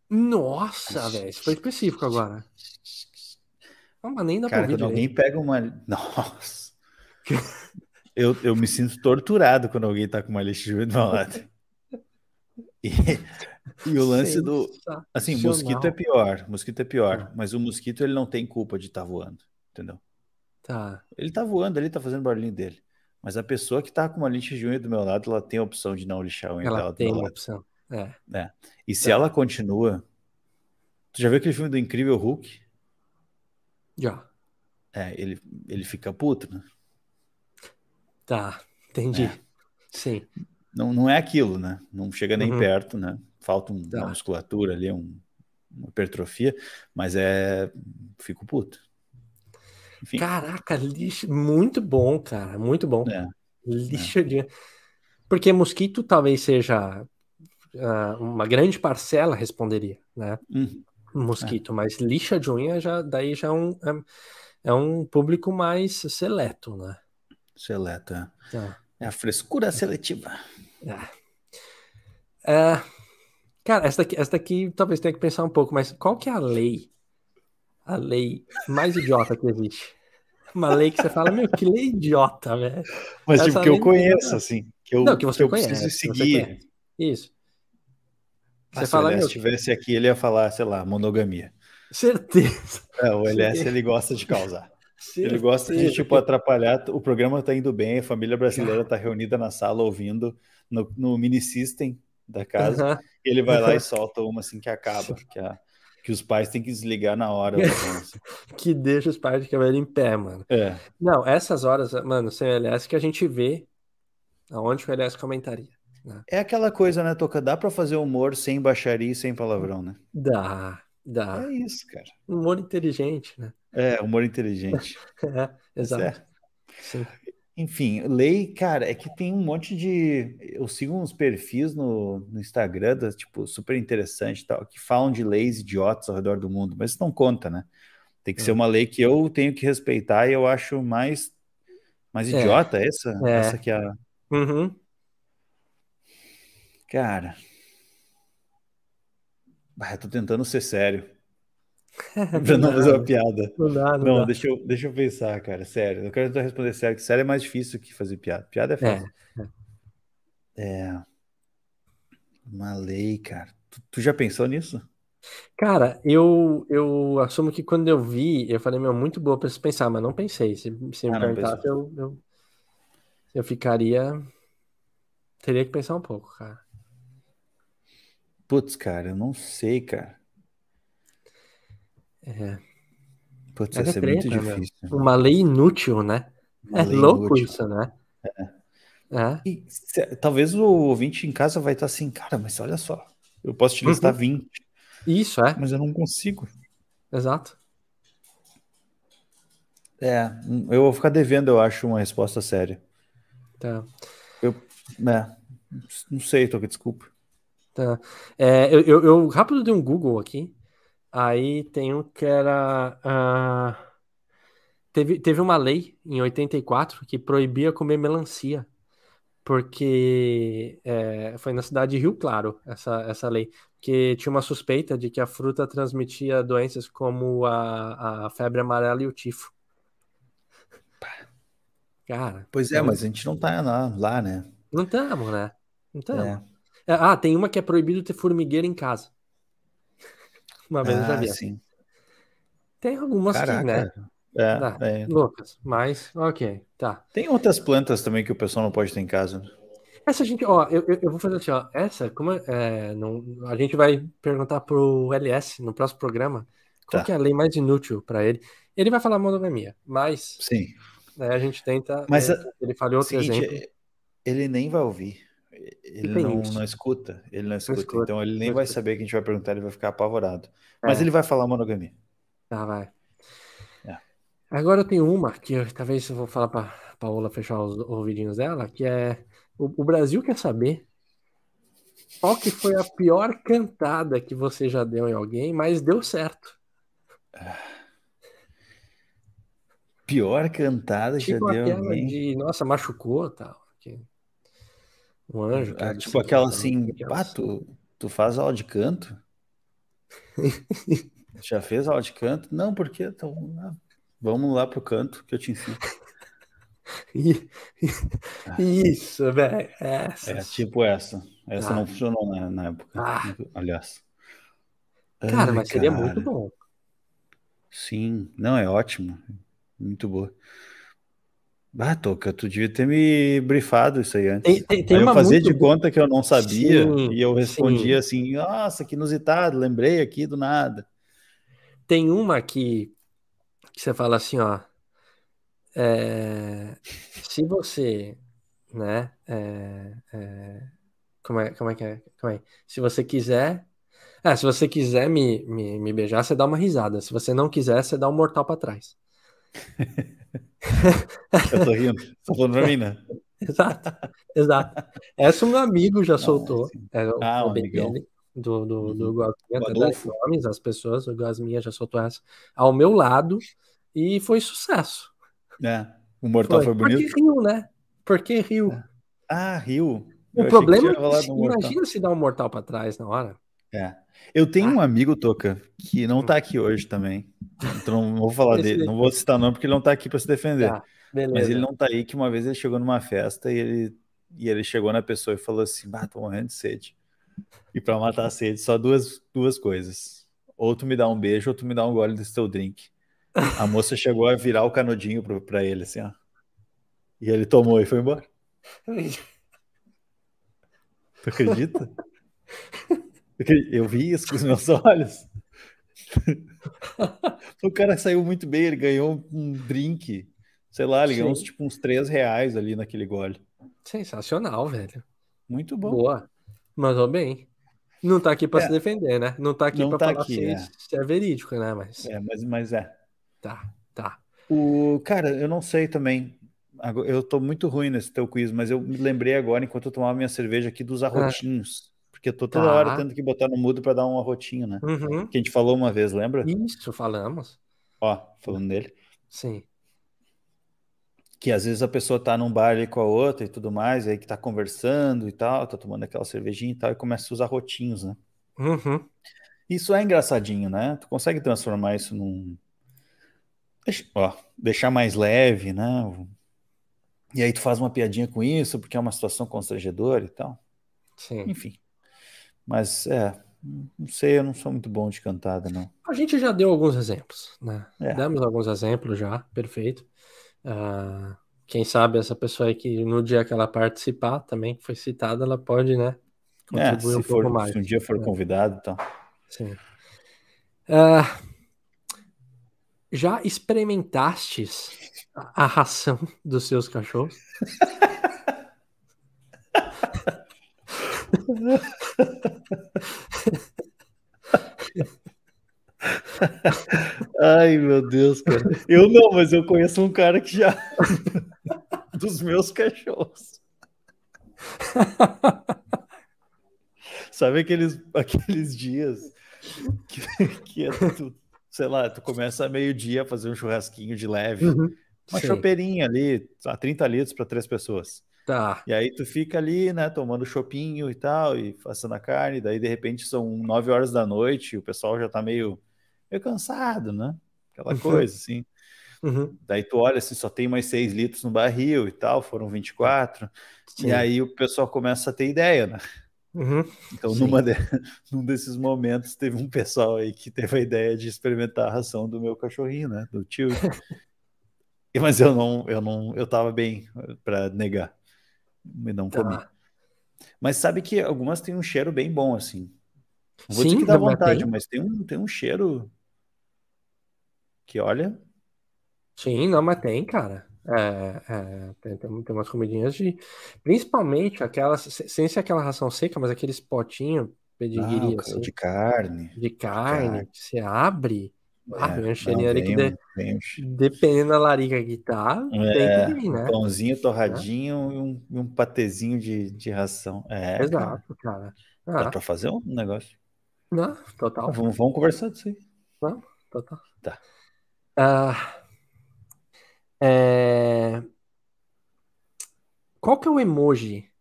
[SPEAKER 2] Nossa, velho. Isso foi específico agora. Não, mas nem dá
[SPEAKER 1] Cara, quando alguém pega uma. Nossa. eu, eu me sinto torturado quando alguém tá com uma lixa de unha do meu lado. E, e o lance do. Assim, mosquito é pior. Mosquito é pior. Ah. Mas o mosquito ele não tem culpa de estar tá voando. Entendeu?
[SPEAKER 2] Tá.
[SPEAKER 1] Ele tá voando ali, tá fazendo barulhinho dele. Mas a pessoa que tá com uma lixa de unha do meu lado, ela tem a opção de não lixar a unha
[SPEAKER 2] ela
[SPEAKER 1] dela.
[SPEAKER 2] Tem a opção. É.
[SPEAKER 1] é. E se ela continua. Tu já viu aquele filme do Incrível Hulk?
[SPEAKER 2] Já.
[SPEAKER 1] É, ele, ele fica puto, né?
[SPEAKER 2] Tá, entendi. É. Sim.
[SPEAKER 1] Não, não é aquilo, né? Não chega nem uhum. perto, né? Falta um, tá. uma musculatura ali, um, uma hipertrofia, mas é. Fico puto.
[SPEAKER 2] Enfim. Caraca, lixo. Muito bom, cara. Muito bom. É. Lixo é. de. Porque mosquito talvez seja uh, uma grande parcela responderia, né?
[SPEAKER 1] Uhum.
[SPEAKER 2] mosquito, é. mas lixa de unha já daí já é um, é, é um público mais seleto, né?
[SPEAKER 1] Seleto, é. é. é a frescura seletiva.
[SPEAKER 2] É. é. Cara, essa daqui, essa daqui talvez tenha que pensar um pouco, mas qual que é a lei? A lei mais idiota que existe? Uma lei que você fala, meu, que lei idiota, velho.
[SPEAKER 1] Mas essa tipo, que eu conheço, assim. Que eu, não, que você que eu conhece, preciso seguir.
[SPEAKER 2] Isso.
[SPEAKER 1] Você ah, fala, se o Elias estivesse aqui, ele ia falar, sei lá, monogamia.
[SPEAKER 2] Certeza.
[SPEAKER 1] É, o Elias, ele gosta de causar. Certeza. Ele gosta de, tipo, atrapalhar. O programa tá indo bem, a família brasileira tá reunida na sala ouvindo no, no mini system da casa. Uhum. ele vai lá e solta uma assim que acaba, que, a, que os pais têm que desligar na hora.
[SPEAKER 2] que deixa os pais de cabelo em pé, mano.
[SPEAKER 1] É.
[SPEAKER 2] Não, essas horas, mano, sem LS que a gente vê aonde o LS comentaria.
[SPEAKER 1] Né? É aquela coisa, né, Toca? Dá para fazer humor sem baixaria e sem palavrão, né?
[SPEAKER 2] Dá, dá.
[SPEAKER 1] É isso, cara.
[SPEAKER 2] Humor inteligente, né?
[SPEAKER 1] É, humor inteligente.
[SPEAKER 2] é, exato.
[SPEAKER 1] Sim. Enfim, lei, cara, é que tem um monte de. Eu sigo uns perfis no, no Instagram, das, tipo, super interessante e tal, que falam de leis idiotas ao redor do mundo, mas isso não conta, né? Tem que é. ser uma lei que eu tenho que respeitar e eu acho mais, mais é. idiota essa, é. essa que é a.
[SPEAKER 2] Uhum.
[SPEAKER 1] Cara. Ah, eu tô tentando ser sério. pra não fazer uma piada.
[SPEAKER 2] Não, dá, não,
[SPEAKER 1] não
[SPEAKER 2] dá.
[SPEAKER 1] Deixa, eu, deixa eu pensar, cara. Sério. Eu quero tentar responder sério, que sério é mais difícil que fazer piada. Piada é fácil. É. é. Uma lei, cara. Tu, tu, já pensou nisso?
[SPEAKER 2] Cara, eu, eu assumo que quando eu vi, eu falei, meu, muito boa pra se pensar, mas não pensei. Se, se me ah, perguntasse, eu, eu, eu ficaria. Teria que pensar um pouco, cara.
[SPEAKER 1] Putz, cara, eu não sei, cara.
[SPEAKER 2] É.
[SPEAKER 1] Putz, vai ser muito difícil.
[SPEAKER 2] Uma lei inútil, né? Uma é louco inútil. isso, né?
[SPEAKER 1] É. é. E, se, talvez o ouvinte em casa vai estar assim, cara, mas olha só, eu posso te listar uhum. 20.
[SPEAKER 2] Isso, é.
[SPEAKER 1] Mas eu não consigo.
[SPEAKER 2] Exato.
[SPEAKER 1] É, eu vou ficar devendo, eu acho, uma resposta séria.
[SPEAKER 2] Tá.
[SPEAKER 1] Eu, é, não sei, Toca, desculpa.
[SPEAKER 2] Tá. É, eu, eu, eu, rápido dei um Google aqui. Aí tem um que era. Uh, teve, teve uma lei em 84 que proibia comer melancia. Porque é, foi na cidade de Rio Claro essa, essa lei. Que tinha uma suspeita de que a fruta transmitia doenças como a, a febre amarela e o tifo. Cara.
[SPEAKER 1] Pois é, mas a gente não tá lá, lá né?
[SPEAKER 2] Não estamos, né? Não estamos. É. É, ah, tem uma que é proibido ter formigueira em casa. Uma vez ah, eu já ah, vi.
[SPEAKER 1] Sim.
[SPEAKER 2] Tem algumas Caraca. que, né?
[SPEAKER 1] É, ah, é.
[SPEAKER 2] Loucas, mas ok, tá.
[SPEAKER 1] Tem outras plantas também que o pessoal não pode ter em casa.
[SPEAKER 2] Essa gente, ó, eu, eu vou fazer assim, ó. Essa, como é, é não, a gente vai perguntar pro LS no próximo programa qual tá. que é a lei mais inútil para ele. Ele vai falar monogamia, mas.
[SPEAKER 1] Sim.
[SPEAKER 2] Né, a gente tenta.
[SPEAKER 1] Mas
[SPEAKER 2] é, ele falou outro seguinte, exemplo.
[SPEAKER 1] Ele nem vai ouvir. Ele não, não, escuta, ele não escuta, não escuta então ele nem vai saber que a gente vai perguntar, ele vai ficar apavorado. Mas é. ele vai falar monogamia.
[SPEAKER 2] Tá, vai.
[SPEAKER 1] É.
[SPEAKER 2] Agora eu tenho uma que eu, talvez eu vou falar para Paola fechar os ouvidinhos dela, que é o, o, Brasil quer saber qual que foi a pior cantada que você já deu em alguém, mas deu certo.
[SPEAKER 1] Pior cantada que tipo já deu em alguém.
[SPEAKER 2] De, nossa, machucou tal. Um anjo.
[SPEAKER 1] É, tipo aquela assim, pá, tu, tu faz aula de canto? Já fez aula de canto? Não, porque então, ah, vamos lá pro canto que eu te ensino.
[SPEAKER 2] Isso, velho. É,
[SPEAKER 1] tipo essa. Essa ah. não funcionou na, na época.
[SPEAKER 2] Ah.
[SPEAKER 1] Aliás.
[SPEAKER 2] Cara, Ai, mas seria cara. muito bom.
[SPEAKER 1] Sim, não, é ótimo. Muito boa. Ah, Toca, tu devia ter me brifado isso aí antes. Tem, tem, tem aí eu fazia muito... de conta que eu não sabia sim, e eu respondia sim. assim, nossa, que inusitado, lembrei aqui do nada.
[SPEAKER 2] Tem uma que, que você fala assim, ó, é, se você, né, é, é, como, é, como é que é? Como é? Se você quiser, é, se você quiser me, me, me beijar, você dá uma risada. Se você não quiser, você dá um mortal para trás.
[SPEAKER 1] Eu tô rindo. Tá falando pra mim, né?
[SPEAKER 2] exato, exato. Essa um amigo já soltou.
[SPEAKER 1] Ah, é,
[SPEAKER 2] ah
[SPEAKER 1] um amigão.
[SPEAKER 2] Dele. do, do, do uhum. Gosminha, nomes, as pessoas, o Gosminha já soltou essa, ao meu lado, e foi sucesso.
[SPEAKER 1] É, o Mortal foi, foi bonito.
[SPEAKER 2] Porque riu, né? Porque riu. É.
[SPEAKER 1] Ah, riu.
[SPEAKER 2] O Eu problema é que, imagina se dá um mortal para trás na hora.
[SPEAKER 1] É. Eu tenho ah. um amigo, Toca, que não tá aqui hoje também. Então não vou falar dele, não vou citar não, porque ele não tá aqui para se defender. Tá, Mas ele não tá aí, que uma vez ele chegou numa festa e ele, e ele chegou na pessoa e falou assim: Bah, tô morrendo de sede. E para matar a sede, só duas, duas coisas. Ou tu me dá um beijo, ou tu me dá um gole desse teu drink. A moça chegou a virar o canudinho para ele, assim, ó. E ele tomou e foi embora. Tu acredita? Eu vi isso com os meus olhos. o cara saiu muito bem, ele ganhou um drink. Sei lá, ele ganhou uns, tipo, uns 3 reais ali naquele gole.
[SPEAKER 2] Sensacional, velho.
[SPEAKER 1] Muito bom.
[SPEAKER 2] Boa. Mandou bem. Não tá aqui para é. se defender, né? Não tá aqui para tá falar aqui, se, é. se, é. verídico, né? Mas...
[SPEAKER 1] É, mas, mas é.
[SPEAKER 2] Tá, tá.
[SPEAKER 1] O, cara, eu não sei também. Eu tô muito ruim nesse teu quiz, mas eu me lembrei agora, enquanto eu tomava minha cerveja aqui, dos arrotinhos. Ah. Porque eu tô toda tá. hora tendo que botar no mudo para dar um arrotinho, né? Uhum. Que a gente falou uma vez, lembra?
[SPEAKER 2] Isso, falamos.
[SPEAKER 1] Ó, falando dele.
[SPEAKER 2] Sim
[SPEAKER 1] que às vezes a pessoa tá num bar ali com a outra e tudo mais, aí que tá conversando e tal, tá tomando aquela cervejinha e tal, e começa a usar rotinhos, né?
[SPEAKER 2] Uhum.
[SPEAKER 1] Isso é engraçadinho, né? Tu consegue transformar isso num. Deixa, ó, deixar mais leve, né? E aí tu faz uma piadinha com isso, porque é uma situação constrangedora e tal.
[SPEAKER 2] Sim.
[SPEAKER 1] Enfim. Mas é, não sei, eu não sou muito bom de cantada, não.
[SPEAKER 2] A gente já deu alguns exemplos, né? É. Demos alguns exemplos já, perfeito. Uh, quem sabe essa pessoa aí que no dia que ela participar também, que foi citada, ela pode, né?
[SPEAKER 1] É, se, um for, mais. se um dia for é. convidado, então.
[SPEAKER 2] Sim. Uh, já experimentastes a ração dos seus cachorros?
[SPEAKER 1] Ai, meu Deus, cara. Eu não, mas eu conheço um cara que já. dos meus cachorros. Sabe aqueles, aqueles dias que, que é tu, sei lá, tu começa a meio-dia a fazer um churrasquinho de leve, uhum, uma sim. chopeirinha ali, a 30 litros para três pessoas.
[SPEAKER 2] Tá.
[SPEAKER 1] E aí tu fica ali, né, tomando chopinho e tal, e assando a carne, daí de repente são 9 horas da noite, o pessoal já tá meio meio cansado, né? Aquela uhum. coisa, assim. Uhum. Daí tu olha assim, só tem mais 6 litros no barril e tal, foram 24. Sim. E aí o pessoal começa a ter ideia, né?
[SPEAKER 2] Uhum.
[SPEAKER 1] Então, numa de... num desses momentos, teve um pessoal aí que teve a ideia de experimentar a ração do meu cachorrinho, né? Do tio. Mas eu não, eu não, eu tava bem para negar. E não tá. comi. Mas sabe que algumas têm um cheiro bem bom, assim. Não vou Sim, dizer que dá vontade, tem. mas tem um, tem um cheiro que olha.
[SPEAKER 2] Sim, não, mas tem, cara. É, é, tem, tem, umas comidinhas de. Principalmente aquelas, sem ser aquela ração seca, mas aqueles potinhos pedigree,
[SPEAKER 1] ah, assim, de carne.
[SPEAKER 2] De carne, carne. que você abre. É, ah, um cheirinho ali que de, dependendo da larica que tá,
[SPEAKER 1] é, tem que vir, né? Um pãozinho torradinho é. e um, um patezinho de, de ração. É,
[SPEAKER 2] Exato, cara.
[SPEAKER 1] cara. Ah. Dá pra fazer um negócio.
[SPEAKER 2] Não, total.
[SPEAKER 1] Vamos, vamos conversar disso aí.
[SPEAKER 2] Não, total.
[SPEAKER 1] Tá.
[SPEAKER 2] Uh, é... Qual que é o emoji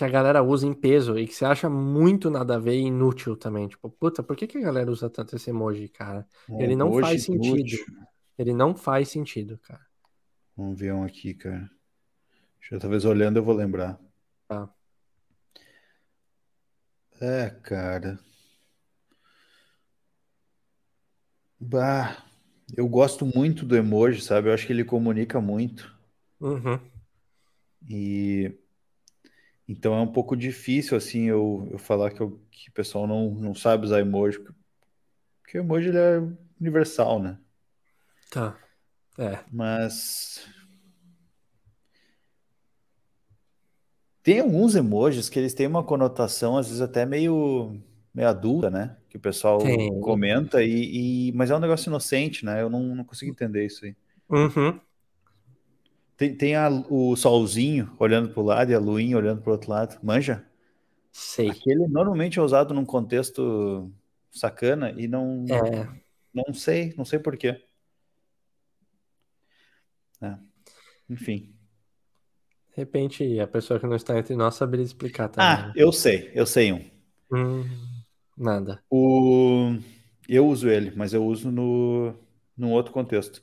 [SPEAKER 2] que a galera usa em peso e que você acha muito nada a ver e inútil também? Tipo, puta, por que, que a galera usa tanto esse emoji, cara? Um Ele não faz sentido. Inútil. Ele não faz sentido, cara.
[SPEAKER 1] Vamos ver um aqui, cara. Deixa eu, talvez olhando eu vou lembrar.
[SPEAKER 2] Tá.
[SPEAKER 1] É, cara. Bah, eu gosto muito do emoji, sabe? Eu acho que ele comunica muito.
[SPEAKER 2] Uhum.
[SPEAKER 1] E então é um pouco difícil assim eu, eu falar que, eu, que o pessoal não, não sabe usar emoji, porque o emoji ele é universal, né?
[SPEAKER 2] Tá. É.
[SPEAKER 1] Mas tem alguns emojis que eles têm uma conotação às vezes até meio meio adulta, né? Que o pessoal Tem. comenta, e, e, mas é um negócio inocente, né? Eu não, não consigo entender isso aí.
[SPEAKER 2] Uhum.
[SPEAKER 1] Tem, tem a, o solzinho olhando para o lado e a luinha olhando para o outro lado. Manja?
[SPEAKER 2] Sei.
[SPEAKER 1] Aquele normalmente é usado num contexto sacana e não. É. Não sei, não sei porquê. É. Enfim.
[SPEAKER 2] De repente, a pessoa que não está entre nós saberia explicar também.
[SPEAKER 1] Ah, eu sei, eu sei um.
[SPEAKER 2] Hum, nada.
[SPEAKER 1] O... Eu uso ele, mas eu uso no num outro contexto.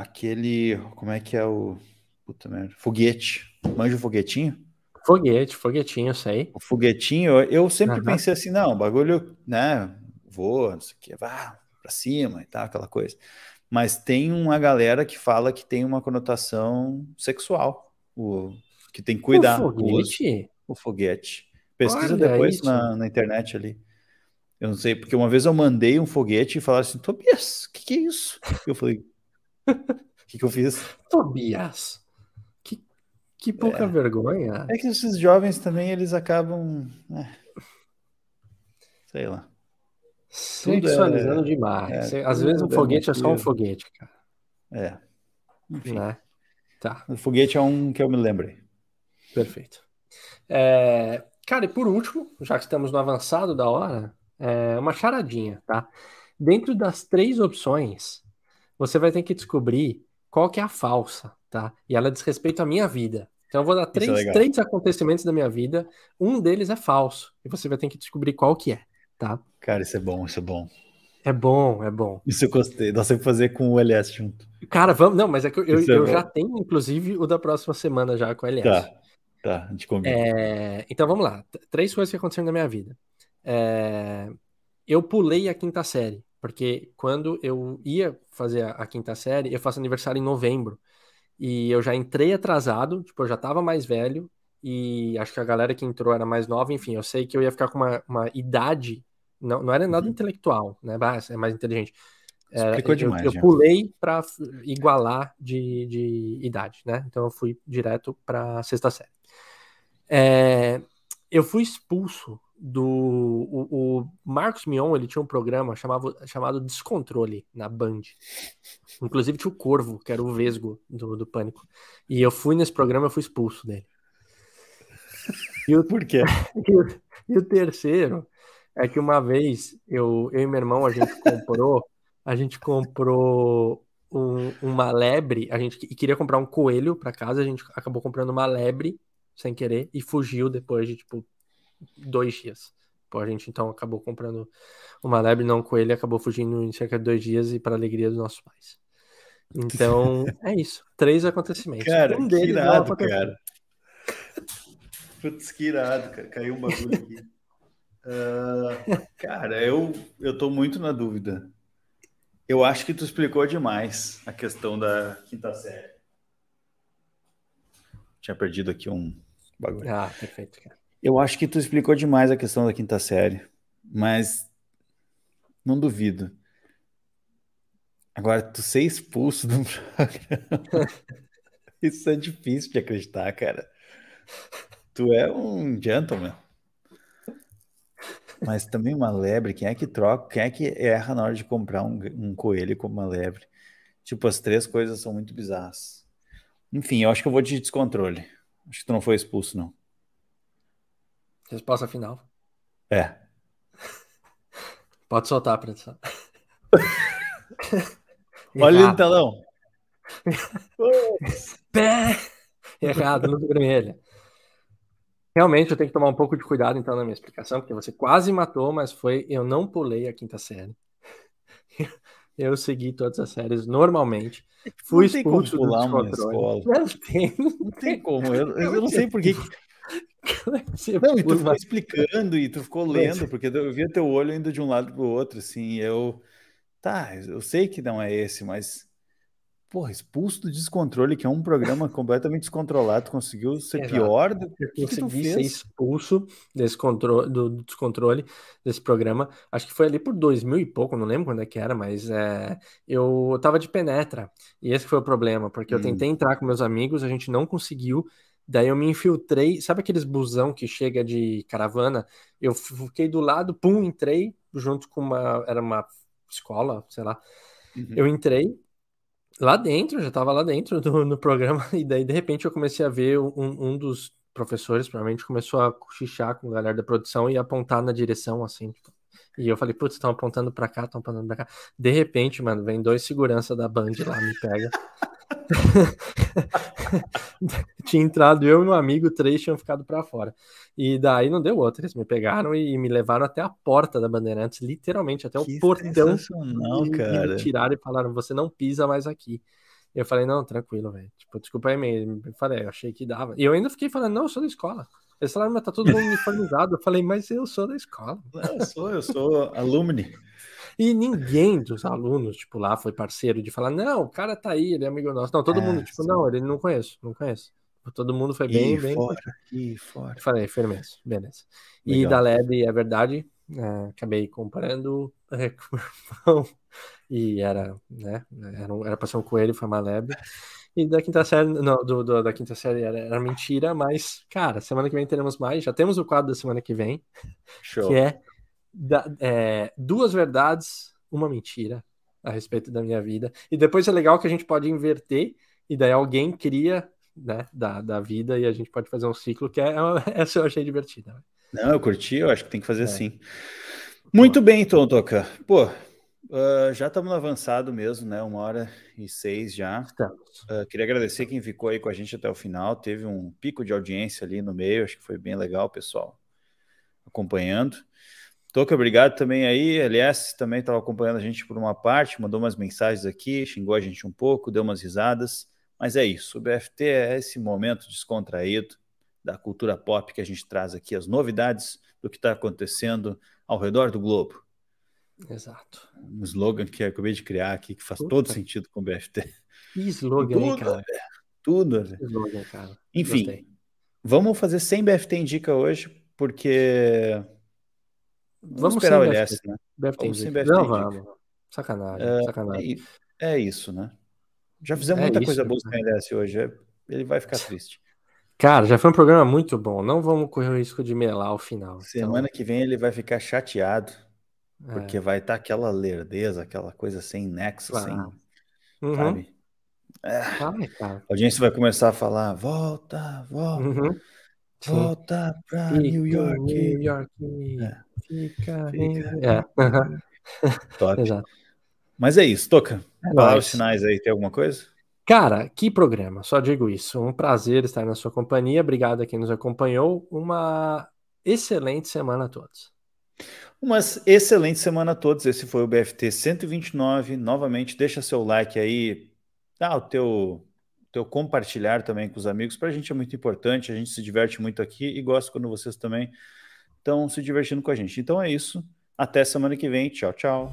[SPEAKER 1] Aquele. Como é que é o. Puta merda. Foguete. Manja o foguetinho?
[SPEAKER 2] Foguete, foguetinho, sei.
[SPEAKER 1] O foguetinho, eu sempre uhum. pensei assim, não, bagulho, né? Voa, não sei o que, vá pra cima e tal, aquela coisa. Mas tem uma galera que fala que tem uma conotação sexual. O, que tem que cuidar.
[SPEAKER 2] O foguete?
[SPEAKER 1] O, o foguete. Pesquisa Olha depois na, na internet ali. Eu não sei, porque uma vez eu mandei um foguete e falaram assim, Tobias, o que, que, é isso? Eu falei, o que, que, eu fiz?
[SPEAKER 2] Tobias, que, que pouca é. vergonha.
[SPEAKER 1] É que esses jovens também, eles acabam, né? sei lá.
[SPEAKER 2] Sexualizando é, demais. É, Às vezes um foguete é só um foguete, cara.
[SPEAKER 1] É.
[SPEAKER 2] Enfim. Né? Tá.
[SPEAKER 1] O foguete é um que eu me lembrei.
[SPEAKER 2] Perfeito. É, cara, e por último, já que estamos no avançado da hora, é uma charadinha, tá? Dentro das três opções, você vai ter que descobrir qual que é a falsa, tá? E ela diz respeito à minha vida. Então eu vou dar é três, é três acontecimentos da minha vida, um deles é falso, e você vai ter que descobrir qual que é, tá?
[SPEAKER 1] Cara, isso é bom, isso é bom.
[SPEAKER 2] É bom, é bom.
[SPEAKER 1] Isso eu gostei. Nós temos que fazer com o LS junto.
[SPEAKER 2] Cara, vamos. Não, mas é que eu, eu, é eu já tenho, inclusive, o da próxima semana já com o LS.
[SPEAKER 1] Tá, tá, a gente combina.
[SPEAKER 2] É... Então vamos lá. Três coisas que aconteceram na minha vida. É... Eu pulei a quinta série, porque quando eu ia fazer a, a quinta série, eu faço aniversário em novembro. E eu já entrei atrasado, tipo, eu já tava mais velho, e acho que a galera que entrou era mais nova, enfim, eu sei que eu ia ficar com uma, uma idade, não, não era nada uhum. intelectual, né? é mais inteligente. É, eu, demais, eu, pulei para igualar de, de idade, né? Então eu fui direto para sexta série. É, eu fui expulso do o, o, Marcos Mion, ele tinha um programa chamado, chamado Descontrole na Band. Inclusive tinha o Corvo, que era o Vesgo do, do Pânico. E eu fui nesse programa, eu fui expulso dele.
[SPEAKER 1] E o, Por quê?
[SPEAKER 2] E o, e o terceiro é que uma vez eu, eu e meu irmão a gente comprou a gente comprou um, uma lebre, a gente queria comprar um coelho para casa, a gente acabou comprando uma lebre sem querer e fugiu depois de tipo dois dias. Pô, a gente então acabou comprando uma lebre, não com ele, acabou fugindo em cerca de dois dias e para alegria dos nossos pais. Então, é isso. Três acontecimentos.
[SPEAKER 1] Cara, um deles que irado, cara. Putz, que irado, cara. Caiu um bagulho aqui. Uh, cara, eu, eu tô muito na dúvida. Eu acho que tu explicou demais a questão da quinta série. Tinha perdido aqui um bagulho.
[SPEAKER 2] Ah, perfeito, cara.
[SPEAKER 1] Eu acho que tu explicou demais a questão da quinta série, mas não duvido. Agora, tu ser expulso do programa, isso é difícil de acreditar, cara. Tu é um gentleman. Mas também uma lebre, quem é que troca, quem é que erra na hora de comprar um, um coelho como uma lebre? Tipo, as três coisas são muito bizarras. Enfim, eu acho que eu vou de descontrole. Acho que tu não foi expulso, não.
[SPEAKER 2] Resposta final.
[SPEAKER 1] É.
[SPEAKER 2] Pode soltar a produção.
[SPEAKER 1] Olha o telão.
[SPEAKER 2] Pé! Errado, luz vermelha. Realmente eu tenho que tomar um pouco de cuidado então na minha explicação, porque você quase matou, mas foi eu não pulei a quinta série. Eu segui todas as séries normalmente. Fui não expulso
[SPEAKER 1] tem como pular uma escola.
[SPEAKER 2] Não tem,
[SPEAKER 1] não tem como. Eu, eu não sei por que não, e tu ficou explicando e tu ficou lendo, porque eu via teu olho indo de um lado para o outro, assim, eu... Tá, eu sei que não é esse, mas... Porra, expulso do descontrole, que é um programa completamente descontrolado, conseguiu ser Exato. pior do que,
[SPEAKER 2] que tu fez? ser expulso desse controle, do, do, descontrole desse programa. Acho que foi ali por 2000 e pouco, não lembro quando é que era, mas é, eu tava de penetra. E esse foi o problema, porque hum. eu tentei entrar com meus amigos, a gente não conseguiu. Daí eu me infiltrei, sabe aqueles busão que chega de caravana? Eu fiquei do lado, pum, entrei junto com uma, era uma escola, sei lá. Uhum. Eu entrei lá dentro, já tava lá dentro do, no programa, e daí de repente eu comecei a ver um, um dos professores, provavelmente começou a cochichar com a galera da produção e apontar na direção, assim, tipo, e eu falei, putz, estão apontando pra cá, estão apontando pra cá. De repente, mano, vem dois segurança da Band lá, me pega. tinha entrado eu e meu amigo, três tinham ficado para fora. E daí não deu outra, eles me pegaram e me levaram até a porta da Bandeirantes, literalmente até que o portão.
[SPEAKER 1] E, cara.
[SPEAKER 2] E me tiraram e falaram: você não pisa mais aqui. Eu falei: não, tranquilo, velho. Tipo, desculpa aí, eu falei, eu achei que dava. E eu ainda fiquei falando: não, eu sou da escola. Eles falaram, mas tá todo mundo uniformizado. Eu falei, mas eu sou da escola.
[SPEAKER 1] Eu sou, eu sou alumni.
[SPEAKER 2] E ninguém dos alunos, tipo, lá foi parceiro de falar, não, o cara tá aí, ele é amigo nosso. Não, todo é, mundo, tipo, sim. não, ele não conheço, não conheço. Todo mundo foi bem, e bem.
[SPEAKER 1] Fora, e fora.
[SPEAKER 2] Falei, firmeza, beleza. Legal. E da LED, é verdade, é, acabei comprando é, e era, né, era, era pra ser um coelho, foi uma lebre. E da quinta série, não, do, do, da quinta série era, era, mentira, mas, cara, semana que vem teremos mais. Já temos o quadro da semana que vem,
[SPEAKER 1] Show.
[SPEAKER 2] que é da, é, duas verdades, uma mentira a respeito da minha vida. E depois é legal que a gente pode inverter, e daí alguém cria né, da, da vida e a gente pode fazer um ciclo que é, é essa eu achei divertida. Né?
[SPEAKER 1] Não, eu curti, eu acho que tem que fazer é. assim. Muito bem, então, Toca. Pô, uh, já estamos avançado mesmo, né? Uma hora e seis já. Uh, queria agradecer quem ficou aí com a gente até o final. Teve um pico de audiência ali no meio, acho que foi bem legal, pessoal, acompanhando. Toca, obrigado também aí. LS também estava acompanhando a gente por uma parte, mandou umas mensagens aqui, xingou a gente um pouco, deu umas risadas. Mas é isso. O BFT é esse momento descontraído da cultura pop que a gente traz aqui, as novidades do que está acontecendo ao redor do globo.
[SPEAKER 2] Exato.
[SPEAKER 1] Um slogan que eu acabei de criar aqui, que faz Puta. todo sentido com o BFT.
[SPEAKER 2] Que slogan, tudo, hein, cara?
[SPEAKER 1] Tudo.
[SPEAKER 2] Que slogan, cara.
[SPEAKER 1] Enfim, Gostei. vamos fazer sem BFT Indica hoje, porque
[SPEAKER 2] Vamos, vamos esperar o LS, né? vamos sem BFT Não, vamos. Sacanagem, é, sacanagem.
[SPEAKER 1] É, é, isso, né? Já fizemos é muita isso, coisa boa com o LS hoje. É, ele vai ficar triste.
[SPEAKER 2] Cara, já foi um programa muito bom. Não vamos correr o risco de melar ao final.
[SPEAKER 1] Semana então... que vem ele vai ficar chateado. Porque é. vai estar tá aquela lerdeza, aquela coisa sem nexo, claro. sem. Uhum. Sabe? É. Ai, a audiência vai começar a falar: volta, volta. Uhum. Volta para New York.
[SPEAKER 2] New York. É. Fica, Fica. É.
[SPEAKER 1] Top. Exato. Mas é isso, Toca. É Palavras sinais aí, tem alguma coisa?
[SPEAKER 2] Cara, que programa, só digo isso. Um prazer estar na sua companhia. Obrigado a quem nos acompanhou. Uma excelente semana a todos.
[SPEAKER 1] Uma excelente semana a todos. Esse foi o BFT 129. Novamente, deixa seu like aí, dá o teu, teu compartilhar também com os amigos. Para a gente é muito importante, a gente se diverte muito aqui e gosta quando vocês também estão se divertindo com a gente. Então é isso. Até semana que vem. Tchau, tchau.